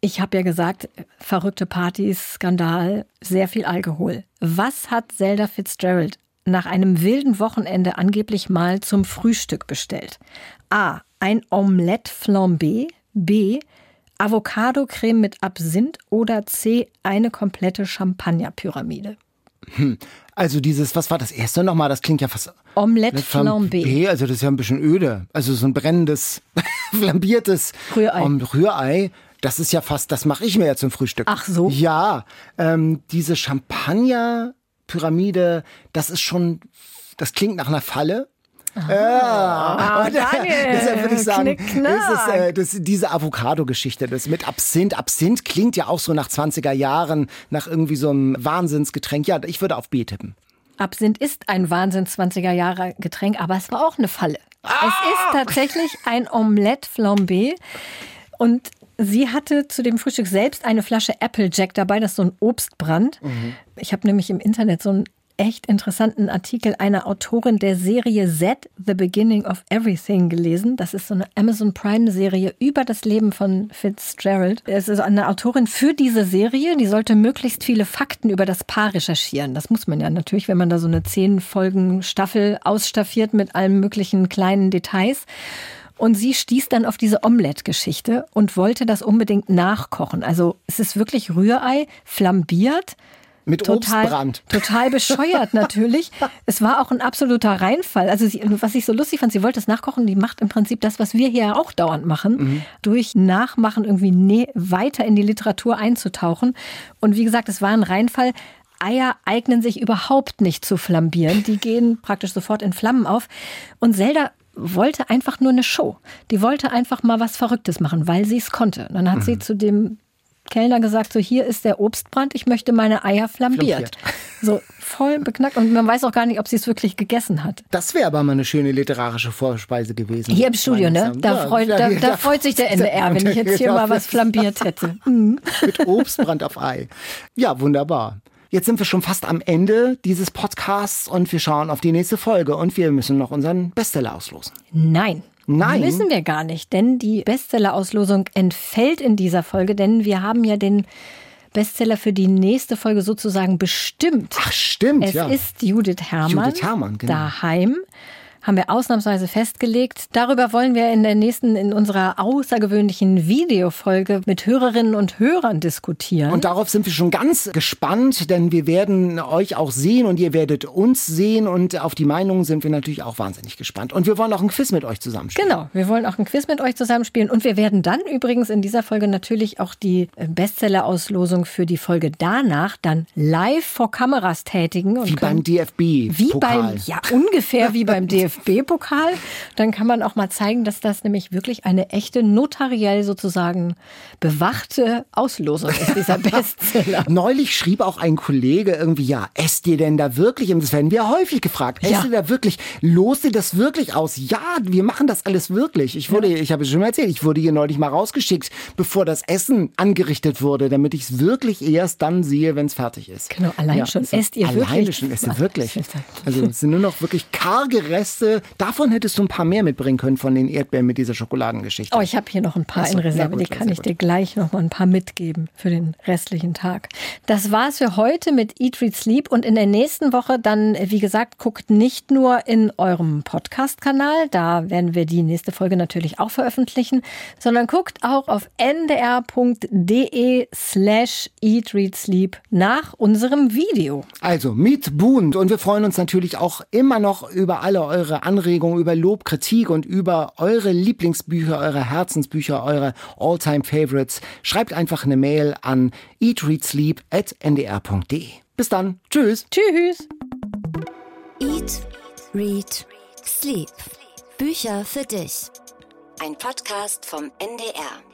Ich habe ja gesagt, verrückte Partys, Skandal, sehr viel Alkohol. Was hat Zelda Fitzgerald nach einem wilden Wochenende angeblich mal zum Frühstück bestellt? A. Ein Omelette flambé. B. Avocado-Creme mit Absinth. Oder C. Eine komplette Champagner-Pyramide. Also dieses, was war das erste nochmal? Das klingt ja fast... Omelette flambé. Also das ist ja ein bisschen öde. Also so ein brennendes, flambiertes Rührei. Om- Rührei. Das ist ja fast, das mache ich mir ja zum Frühstück. Ach so? Ja, ähm, diese Champagner-Pyramide, das ist schon, das klingt nach einer Falle. Ah, und, Daniel, deshalb würde ich sagen, ist es, äh, das, diese Avocado-Geschichte, das mit Absinth. Absinth klingt ja auch so nach 20er Jahren, nach irgendwie so einem Wahnsinnsgetränk. Ja, ich würde auf B tippen. Absinth ist ein Wahnsinns 20er Jahre Getränk, aber es war auch eine Falle. Es ist tatsächlich ein Omelette flambé und sie hatte zu dem Frühstück selbst eine Flasche Applejack dabei, das ist so ein Obstbrand. Ich habe nämlich im Internet so einen echt interessanten Artikel einer Autorin der Serie Z, The Beginning of Everything gelesen. Das ist so eine Amazon Prime Serie über das Leben von Fitzgerald. Es ist eine Autorin für diese Serie, die sollte möglichst viele Fakten über das Paar recherchieren. Das muss man ja natürlich, wenn man da so eine zehn Folgen Staffel ausstaffiert mit allen möglichen kleinen Details. Und sie stieß dann auf diese Omelette-Geschichte und wollte das unbedingt nachkochen. Also es ist wirklich Rührei, flambiert, Mit total, Obstbrand. total bescheuert natürlich. Es war auch ein absoluter Reinfall. Also sie, was ich so lustig fand, sie wollte es nachkochen. Die macht im Prinzip das, was wir hier auch dauernd machen, Mhm. durch Nachmachen irgendwie nä- weiter in die Literatur einzutauchen. Und wie gesagt, es war ein Reinfall. Eier eignen sich überhaupt nicht zu flambieren. Die gehen praktisch sofort in Flammen auf. Und Zelda wollte einfach nur eine Show. Die wollte einfach mal was Verrücktes machen, weil sie es konnte. Und dann hat Mhm. sie zu dem Kellner gesagt, so hier ist der Obstbrand, ich möchte meine Eier flambiert. Flambiert. So voll beknackt und man weiß auch gar nicht, ob sie es wirklich gegessen hat. Das wäre aber mal eine schöne literarische Vorspeise gewesen. Hier im Studio, ne? Da, Erachtens. freut, Ja, da, ja, da freut sich der NDR, wenn ich jetzt hier mal was flambiert hätte. Mhm. mit Obstbrand auf Ei. Ja, wunderbar. Jetzt sind wir schon fast am Ende dieses Podcasts und wir schauen auf die nächste Folge und wir müssen noch unseren Bestseller auslosen. Nein. Nein? Müssen wir gar nicht, denn die Bestseller-Auslosung entfällt in dieser Folge, denn wir haben ja den Bestseller für die nächste Folge sozusagen bestimmt. Ach, stimmt, Es ja. ist Judith Herrmann. Judith Herrmann, genau. Daheim. Haben wir ausnahmsweise festgelegt. Darüber wollen wir in der nächsten, in unserer außergewöhnlichen Videofolge mit Hörerinnen und Hörern diskutieren. Und darauf sind wir schon ganz gespannt, denn wir werden euch auch sehen und ihr werdet uns sehen und auf die Meinungen sind wir natürlich auch wahnsinnig gespannt. Und wir wollen auch ein Quiz mit euch zusammenspielen. Genau, wir wollen auch ein Quiz mit euch zusammenspielen und wir werden dann übrigens in dieser Folge natürlich auch die Bestseller-Auslosung für die Folge danach dann live vor Kameras tätigen. Wie beim DFB. Wie Pokal. beim, ja, ungefähr wie beim DFB-Pokal. Dann kann man auch mal zeigen, dass das nämlich wirklich eine echte, notariell sozusagen bewachte Auslosung ist, dieser Bestseller. Neulich schrieb auch ein Kollege irgendwie, ja, esst ihr denn da wirklich? Und das werden wir häufig gefragt. Esst Ja. ihr da wirklich? Lost ihr das wirklich aus? Ja, wir machen das alles wirklich. Ich wurde, ich habe es schon mal erzählt, ich wurde hier neulich mal rausgeschickt, bevor das Essen angerichtet wurde, damit ich es wirklich erst dann sehe, wenn es fertig ist. Genau, allein schon. also Esst ihr alleine wirklich? schon, esst ihr wirklich. Also es sind nur noch wirklich karge Reste. Davon hättest du ein paar mehr mitbringen können von den Erdbeeren mit dieser Schokoladengeschichte. Oh, ich habe hier noch ein paar so, in Reserve. gut, die kann ich gut. dir gleich noch mal ein paar mitgeben für den restlichen Tag. Das war's für heute mit Eat, Read, Sleep. Und in der nächsten Woche dann, wie gesagt, guckt nicht nur in eurem Podcast-Kanal, da werden wir die nächste Folge natürlich auch veröffentlichen, sondern guckt auch auf ndr.de slash Eat, Read, Sleep nach unserem Video. Also mit Bund und wir freuen uns natürlich auch immer noch über alle eure Anregungen, über Lob, Kritik und über eure Lieblingsbücher, eure Herzensbücher, eure Alltime Favorites. Schreibt einfach eine Mail an eatreadsleep@ndr.de. Bis dann. Tschüss. Tschüss! Eat, Read, Sleep. Bücher für dich. Ein Podcast vom NDR.